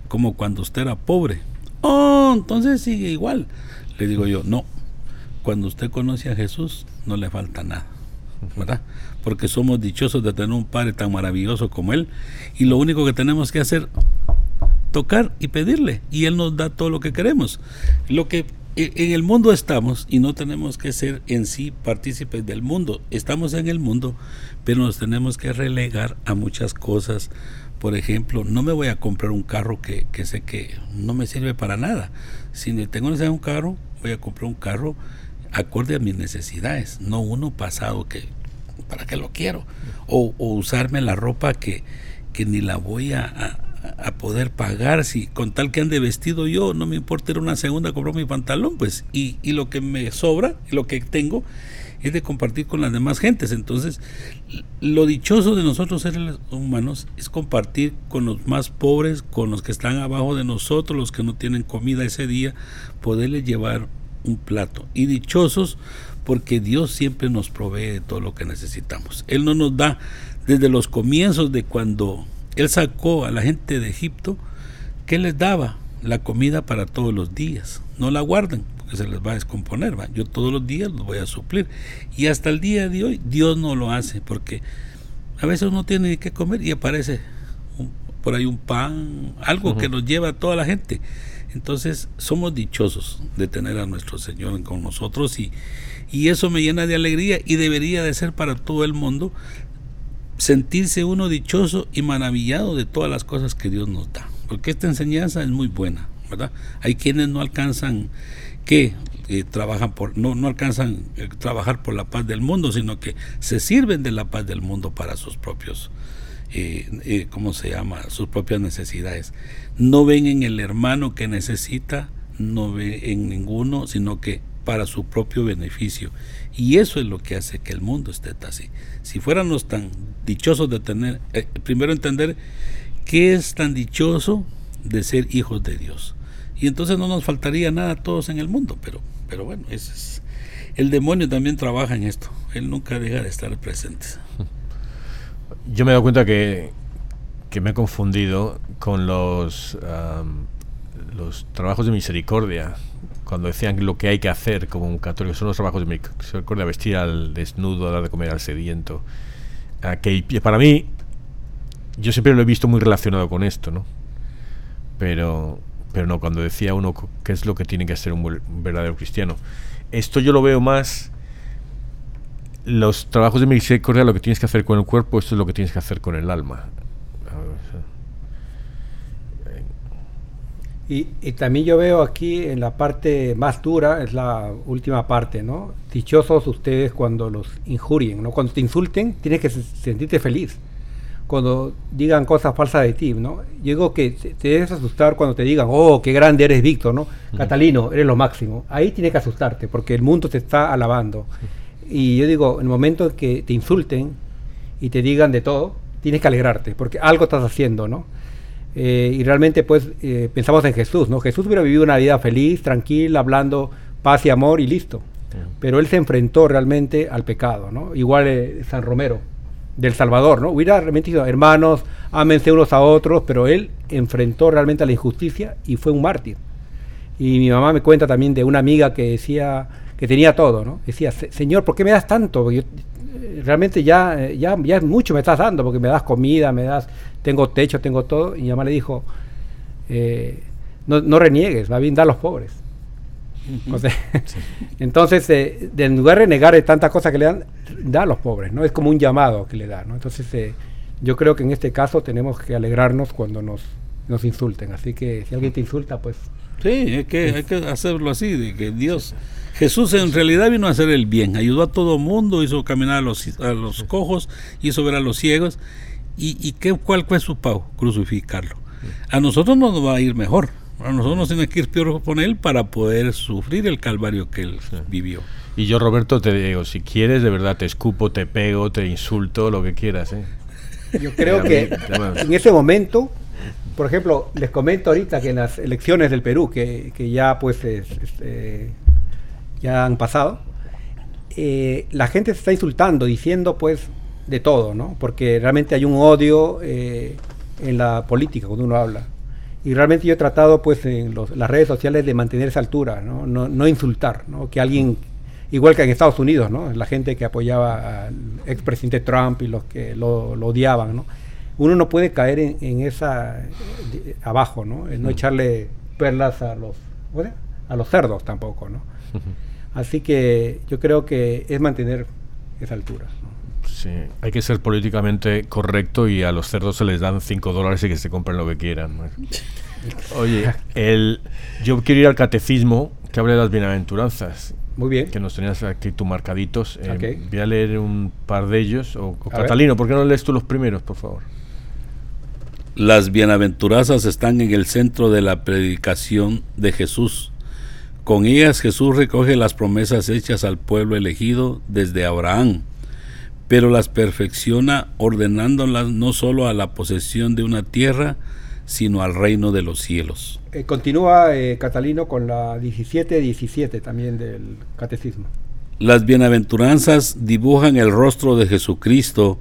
Como cuando usted era pobre. Oh, entonces sigue igual. Le digo yo, no, cuando usted conoce a Jesús no le falta nada, ¿verdad? Porque somos dichosos de tener un Padre tan maravilloso como Él y lo único que tenemos que hacer, tocar y pedirle y Él nos da todo lo que queremos. Lo que en el mundo estamos y no tenemos que ser en sí partícipes del mundo. Estamos en el mundo, pero nos tenemos que relegar a muchas cosas. Por ejemplo, no me voy a comprar un carro que, que sé que no me sirve para nada. Si tengo necesidad de un carro, voy a comprar un carro acorde a mis necesidades, no uno pasado que, ¿para qué lo quiero? O, usarme la ropa que, que ni la voy a a poder pagar si con tal que ande vestido yo no me importa ir una segunda comprar mi pantalón pues y, y lo que me sobra lo que tengo es de compartir con las demás gentes. Entonces lo dichoso de nosotros seres humanos es compartir con los más pobres con los que están abajo de nosotros los que no tienen comida ese día poderles llevar un plato. Y dichosos porque Dios siempre nos provee de todo lo que necesitamos. Él no nos da desde los comienzos de cuando él sacó a la gente de Egipto que les daba la comida para todos los días. No la guarden porque se les va a descomponer. ¿va? Yo todos los días los voy a suplir. Y hasta el día de hoy Dios no lo hace porque a veces uno tiene ni qué comer y aparece por ahí un pan, algo que nos lleva a toda la gente. Entonces somos dichosos de tener a nuestro Señor con nosotros y, y eso me llena de alegría y debería de ser para todo el mundo sentirse uno dichoso y maravillado de todas las cosas que Dios nos da. Porque esta enseñanza es muy buena, ¿verdad? Hay quienes no alcanzan que eh, trabajan por no no alcanzan eh, trabajar por la paz del mundo, sino que se sirven de la paz del mundo para sus propios eh, eh, ¿cómo se llama?, sus propias necesidades. No ven en el hermano que necesita, no ve en ninguno, sino que para su propio beneficio. Y eso es lo que hace que el mundo esté así. Si fuéramos tan dichosos de tener, eh, primero entender qué es tan dichoso de ser hijos de Dios. Y entonces no nos faltaría nada a todos en el mundo, pero, pero bueno, es, el demonio también trabaja en esto. Él nunca deja de estar presente. [laughs] Yo me he dado cuenta que, que me he confundido con los, los trabajos de misericordia. Cuando decían lo que hay que hacer como un católico, son los trabajos de misericordia, vestir al desnudo, dar de comer al sediento. que para mí, yo siempre lo he visto muy relacionado con esto, ¿no? Pero, pero no, cuando decía uno qué es lo que tiene que hacer un verdadero cristiano esto yo lo veo más los trabajos de misericordia lo que tienes que hacer con el cuerpo esto es lo que tienes que hacer con el alma y, también yo veo aquí en la parte más dura es la última parte no dichosos ustedes cuando los injurien no cuando te insulten tienes que sentirte feliz cuando digan cosas falsas de ti, ¿no? Yo digo que te, debes asustar cuando te digan, oh, qué grande eres Víctor, ¿no? Catalino, eres lo máximo. Ahí tienes que asustarte porque el mundo te está alabando. Y yo digo, en el momento en que te insulten y te digan de todo, tienes que alegrarte porque algo estás haciendo, ¿no? Eh, y realmente, pues, eh, pensamos en Jesús, ¿no? Jesús hubiera vivido una vida feliz, tranquila, hablando paz y amor y listo. Pero él se enfrentó realmente al pecado, ¿no? Igual eh, San Romero del Salvador, ¿no? Hubiera realmente dicho, hermanos, ámense unos a otros, pero él enfrentó realmente a la injusticia y fue un mártir. Y mi mamá me cuenta también de una amiga que decía que tenía todo, ¿no? Decía, Señor, ¿por qué me das tanto? Yo, realmente ya, eh, ya, ya mucho me estás dando, porque me das comida, me das, tengo techo, tengo todo. Y mi mamá le dijo, eh, no, no reniegues, va bien dar a los pobres. [laughs] Entonces, eh, en lugar de negar tantas cosas que le dan, da a los pobres, ¿no? Es como un llamado que le da, ¿no? Entonces, eh, yo creo que en este caso tenemos que alegrarnos cuando nos, nos insulten. Así que si alguien te insulta, pues... Sí, hay que, hay que hacerlo así, de que Dios... Jesús en realidad vino a hacer el bien, ayudó a todo mundo, hizo caminar a los, a los cojos, hizo ver a los ciegos. ¿Y, y qué, cuál fue su pago? Crucificarlo. A nosotros nos va a ir mejor, a nosotros nos tiene que ir peor con él para poder sufrir el calvario que él vivió. Y yo, Roberto, te digo, si quieres, de verdad, te escupo, te pego, te insulto, lo que quieras. ¿eh? Yo creo que en ese momento, por ejemplo, les comento ahorita que en las elecciones del Perú, que, ya pues eh, ya han pasado, eh, la gente se está insultando, diciendo pues de todo, ¿no? Porque realmente hay un odio en la política cuando uno habla y realmente yo he tratado pues en las redes sociales de mantener esa altura, no, no, insultar, ¿no? que alguien, igual que en Estados Unidos, ¿no? la gente que apoyaba al expresidente Trump y los que lo, odiaban, ¿no? Uno no puede caer en, esa abajo, ¿no? no echarle perlas a los a los cerdos tampoco, ¿no? Así que yo creo que es mantener esa altura. Sí, hay que ser políticamente correcto y a los cerdos se les dan 5 dólares y que se compren lo que quieran. [laughs] Oye, el, yo quiero ir al catecismo que hable de las bienaventuranzas. Muy bien. Que nos tenías aquí tú marcaditos. Eh, voy a leer un par de ellos. O, Catalino, ¿por qué no lees tú los primeros, por favor? Las bienaventuranzas están en el centro de la predicación de Jesús. Con ellas Jesús recoge las promesas hechas al pueblo elegido desde Abraham pero las perfecciona ordenándolas no solo a la posesión de una tierra, sino al reino de los cielos. Eh, continúa eh, Catalino con la 17-17 también del catecismo. Las bienaventuranzas dibujan el rostro de Jesucristo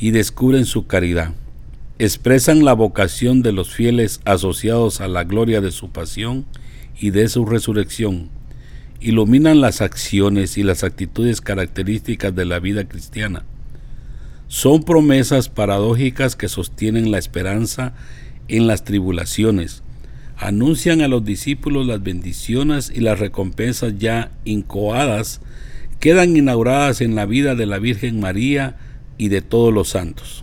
y descubren su caridad. Expresan la vocación de los fieles asociados a la gloria de su pasión y de su resurrección iluminan las acciones y las actitudes características de la vida cristiana. Son promesas paradójicas que sostienen la esperanza en las tribulaciones. Anuncian a los discípulos las bendiciones y las recompensas ya incoadas quedan inauguradas en la vida de la Virgen María y de todos los santos.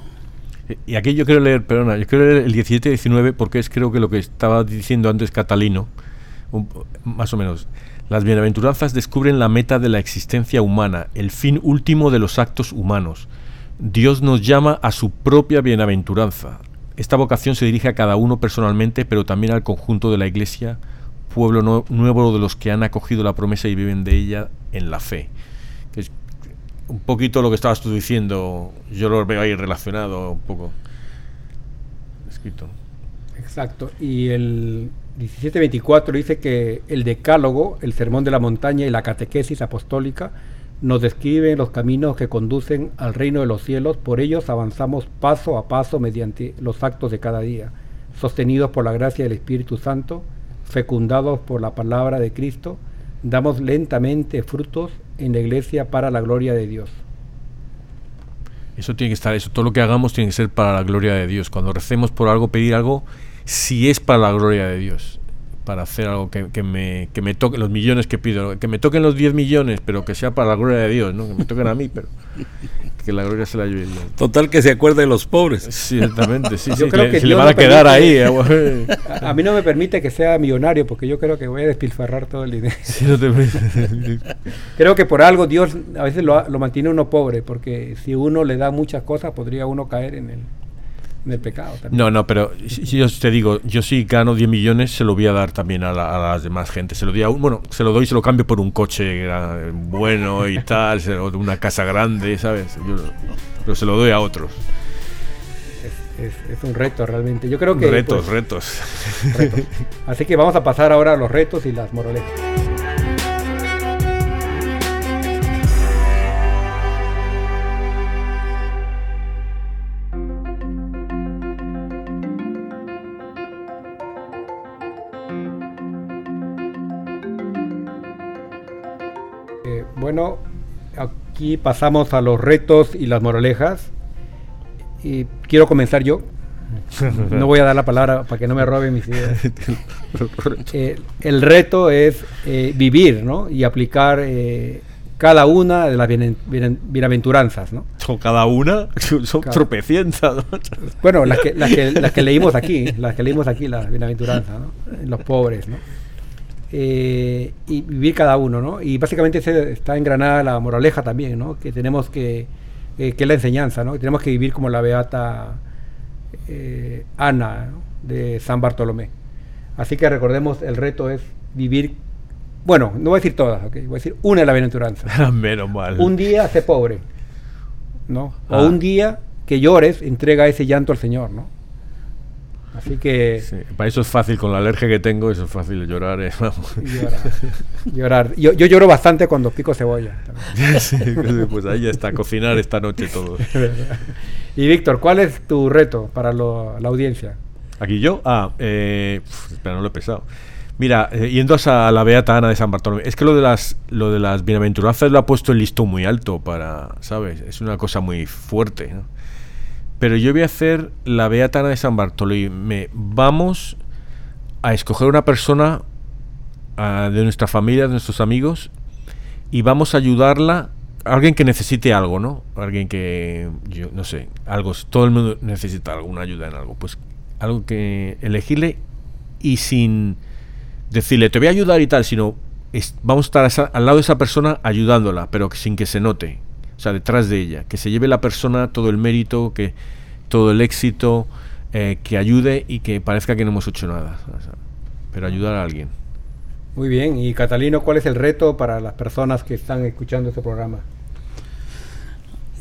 Y aquí yo quiero leer, perdona, yo quiero leer el 17-19 porque es creo que lo que estaba diciendo antes Catalino, más o menos. Las bienaventuranzas descubren la meta de la existencia humana, el fin último de los actos humanos. Dios nos llama a su propia bienaventuranza. Esta vocación se dirige a cada uno personalmente, pero también al conjunto de la Iglesia, pueblo nuevo de los que han acogido la promesa y viven de ella en la fe. Un poquito lo que estabas tú diciendo, yo lo veo ahí relacionado un poco. Escrito. Exacto. Y el 1724 dice que el decálogo, el sermón de la montaña y la catequesis apostólica nos describen los caminos que conducen al reino de los cielos, por ellos avanzamos paso a paso mediante los actos de cada día, sostenidos por la gracia del Espíritu Santo, fecundados por la palabra de Cristo, damos lentamente frutos en la iglesia para la gloria de Dios. Eso tiene que estar, eso, todo lo que hagamos tiene que ser para la gloria de Dios. Cuando recemos por algo, pedir algo, si es para la gloria de Dios para hacer algo que, que, me, que me toque los millones que pido, que me toquen los 10 millones, pero que sea para la gloria de Dios, ¿no? Que me toquen a mí, pero que la gloria se la lleve Total que se acuerde de los pobres. Ciertamente, sí, yo sí, creo que, se le van a quedar ahí. ¿eh? a, mí no me permite que sea millonario porque yo creo que voy a despilfarrar todo el dinero. no te creo que por algo Dios a veces lo, lo mantiene uno pobre, porque si uno le da muchas cosas podría uno caer en el del pecado. No, no, pero si yo te digo, yo sí gano 10 millones, se lo voy a dar también a, las demás gente. Se lo doy a bueno, se lo doy y se lo cambio por un coche bueno y tal, una casa grande, ¿sabes? pero se lo doy a otros. Es, un reto realmente. Yo creo que... Retos, pues, retos. retos. Así que vamos a pasar ahora a los retos y las moralejas. Bueno, aquí pasamos a los retos y las moralejas. Y quiero comenzar yo. No voy a dar la palabra para que no me roben mis ideas. [laughs] Eh, el reto es eh, vivir ¿no? y aplicar eh, cada una de las bienaventuranzas. ¿no? ¿Son cada una? [laughs] Son tropecientas. Bueno, las que, las, que, las que leímos aquí, las que leímos aquí, las bienaventuranzas, ¿no? los pobres. ¿no? Eh, y vivir cada uno, ¿no? Y básicamente está engranada la moraleja también, ¿no? Que tenemos que, eh, que es la enseñanza, ¿no? Que tenemos que vivir como la beata eh, Ana de San Bartolomé. Así que recordemos, el reto es vivir, bueno, no voy a decir todas, ¿ok? Voy a decir una de la bienaventuranza. [laughs] Menos mal. Un día sé pobre, ¿no? O ah. un día que llores, entrega ese llanto al Señor, ¿no? Así que... para eso es fácil, con la alergia que tengo, eso es fácil llorar. Eh, [laughs] llorar. Yo, yo, lloro bastante cuando pico cebolla. [laughs] pues ahí está, cocinar esta noche todo. [laughs] y Víctor, ¿cuál es tu reto para la audiencia? Aquí yo, ah, eh, espera, no lo he pesado. Mira, eh, yendo a la Beata Ana de San Bartolomé, es que lo de las lo de las bienaventuranzas lo ha puesto el listón muy alto para, ¿sabes? Es una cosa muy fuerte, ¿no? Pero yo voy a hacer la Beata de San Bartolomé. Vamos a escoger una persona de nuestra familia, de nuestros amigos, y vamos a ayudarla alguien que necesite algo, ¿no? Alguien que, yo no sé, algo, todo el mundo necesita alguna ayuda en algo. Pues algo que elegirle y sin decirle, te voy a ayudar y tal, sino vamos a estar al lado de esa persona ayudándola, pero sin que se note o sea, detrás de ella, que se lleve la persona todo el mérito, que todo el éxito, eh, que ayude y que parezca que no hemos hecho nada, pero ayudar a alguien. Muy bien, y Catalino, ¿cuál es el reto para las personas que están escuchando este programa?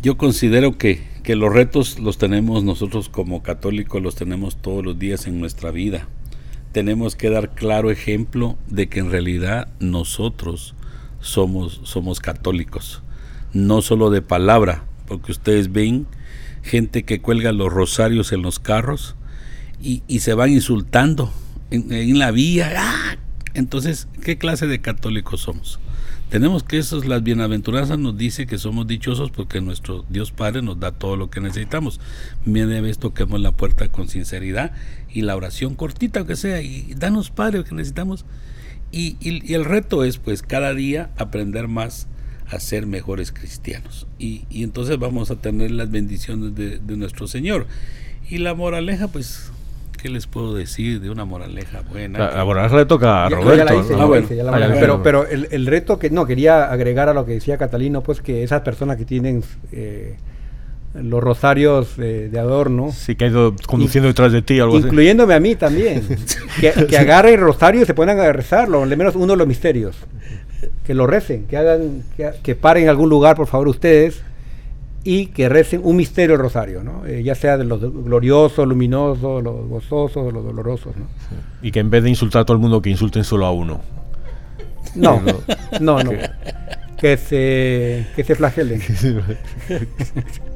Yo considero que, que los retos los tenemos nosotros como católicos, los tenemos todos los días en nuestra vida. Tenemos que dar claro ejemplo de que en realidad nosotros somos, somos católicos no solo de palabra, porque ustedes ven gente que cuelga los rosarios en los carros y, se van insultando en, la vía. ¡Ah! Entonces, ¿qué clase de católicos somos? Tenemos que eso, las bienaventuranzas nos dice que somos dichosos porque nuestro Dios Padre nos da todo lo que necesitamos. Viene vez toquemos la puerta con sinceridad y la oración cortita aunque sea, y danos Padre lo que necesitamos. Y, y el reto es pues cada día aprender más a ser mejores cristianos. Y, entonces vamos a tener las bendiciones de, nuestro Señor. Y la moraleja, pues, ¿qué les puedo decir de una moraleja buena? La, moraleja le toca a Roberto. pero pero el, reto que, no, quería agregar a lo que decía Catalino, pues que esas personas que tienen... Eh, los rosarios de, de adorno. Sí, que ha ido conduciendo detrás de ti, algo así. Incluyéndome a mí también. [laughs] que, que agarren el rosario y se pongan a rezarlo, al menos uno de los misterios. Que lo recen, que hagan, que, que paren en algún lugar, por favor, ustedes, y que recen un misterio del rosario, ¿no? Eh, ya sea de los gloriosos, luminosos, los gozosos, los dolorosos, ¿no? Y que en vez de insultar a todo el mundo, que insulten solo a uno. No, [laughs] no, no. Que se, que se flagelen. [laughs]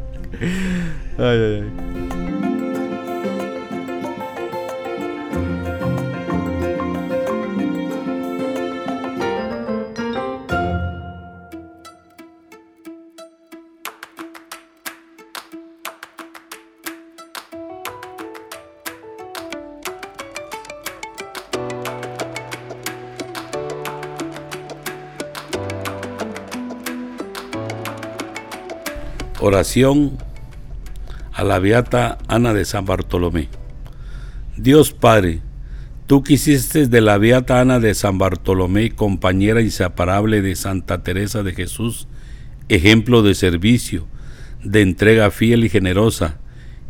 Ay, ay. Oración a la Beata Ana de San Bartolomé. Dios Padre, tú quisiste de la Beata Ana de San Bartolomé, compañera inseparable de Santa Teresa de Jesús, ejemplo de servicio, de entrega fiel y generosa,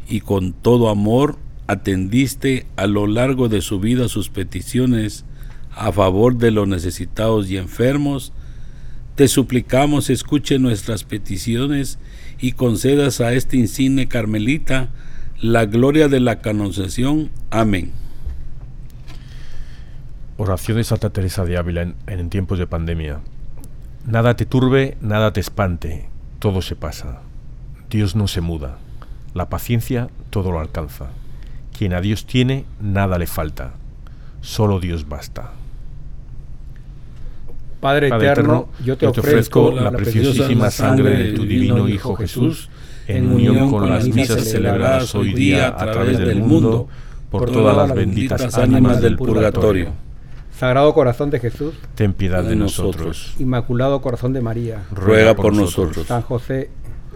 y con todo amor atendiste a lo largo de su vida sus peticiones a favor de los necesitados y enfermos, te suplicamos escuche nuestras peticiones y concedas a este insigne carmelita la gloria de la canonización. Amén. Oración de Santa Teresa de Ávila en, en tiempos de pandemia. Nada te turbe, nada te espante, todo se pasa. Dios no se muda. La paciencia todo lo alcanza. Quien a Dios tiene, nada le falta. Solo Dios basta. Padre, Padre eterno, yo te, ofrezco la, preciosísima sangre de tu divino Hijo Jesús, en unión con las misas celebradas hoy día a través del mundo, por todas las benditas ánimas del purgatorio. Sagrado Corazón de Jesús, Ten piedad de nosotros. Inmaculado Corazón de María, Ruega por nosotros. San José,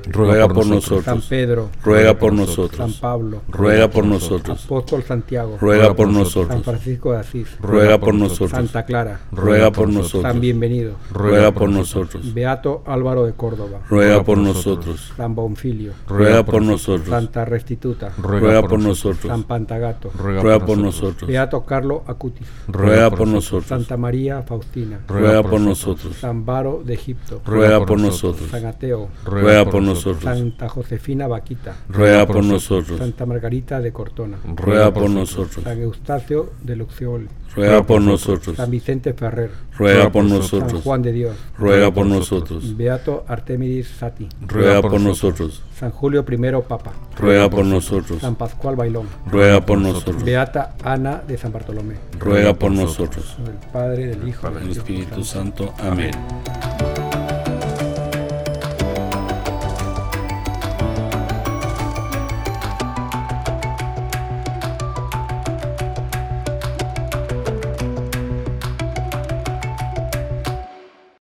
Ruega por San nosotros. Pedro, Ruega por San nosotros. Pablo, Ruega por nosotros. Apóstol Santiago, Ruega por San nosotros. Francisco de Asís, Ruega por nosotros. Santa Clara, Ruega por San nosotros. Bienvenido, Ruega por nosotros. Beato Álvaro de Córdoba, Ruega por nosotros. San Bonfilio, Ruega por nosotros. Santa Restituta, Ruega por nosotros. San Pantagato, Ruega por nosotros. Beato Carlo Acutis, Ruega por nosotros. Santa María Faustina, Ruega por nosotros. San Varo de Egipto, Ruega por nosotros. San Ateo, Ruega por nosotros. Santa Josefina Vaquita, Ruega por nosotros. Santa Margarita de Cortona, Ruega por nosotros. San Eustacio de Luxiol, Ruega por nosotros. San Vicente Ferrer, Ruega por San nosotros. Juan de Dios, Ruega por nosotros. Beato Artemidis Sati, Ruega por nosotros. San Julio I Papa, Ruega por nosotros. San Pascual Bailón, Ruega por nosotros. Beata Ana de San Bartolomé, Ruega por nosotros. del Padre, del Hijo, El Espíritu Santo. Amén.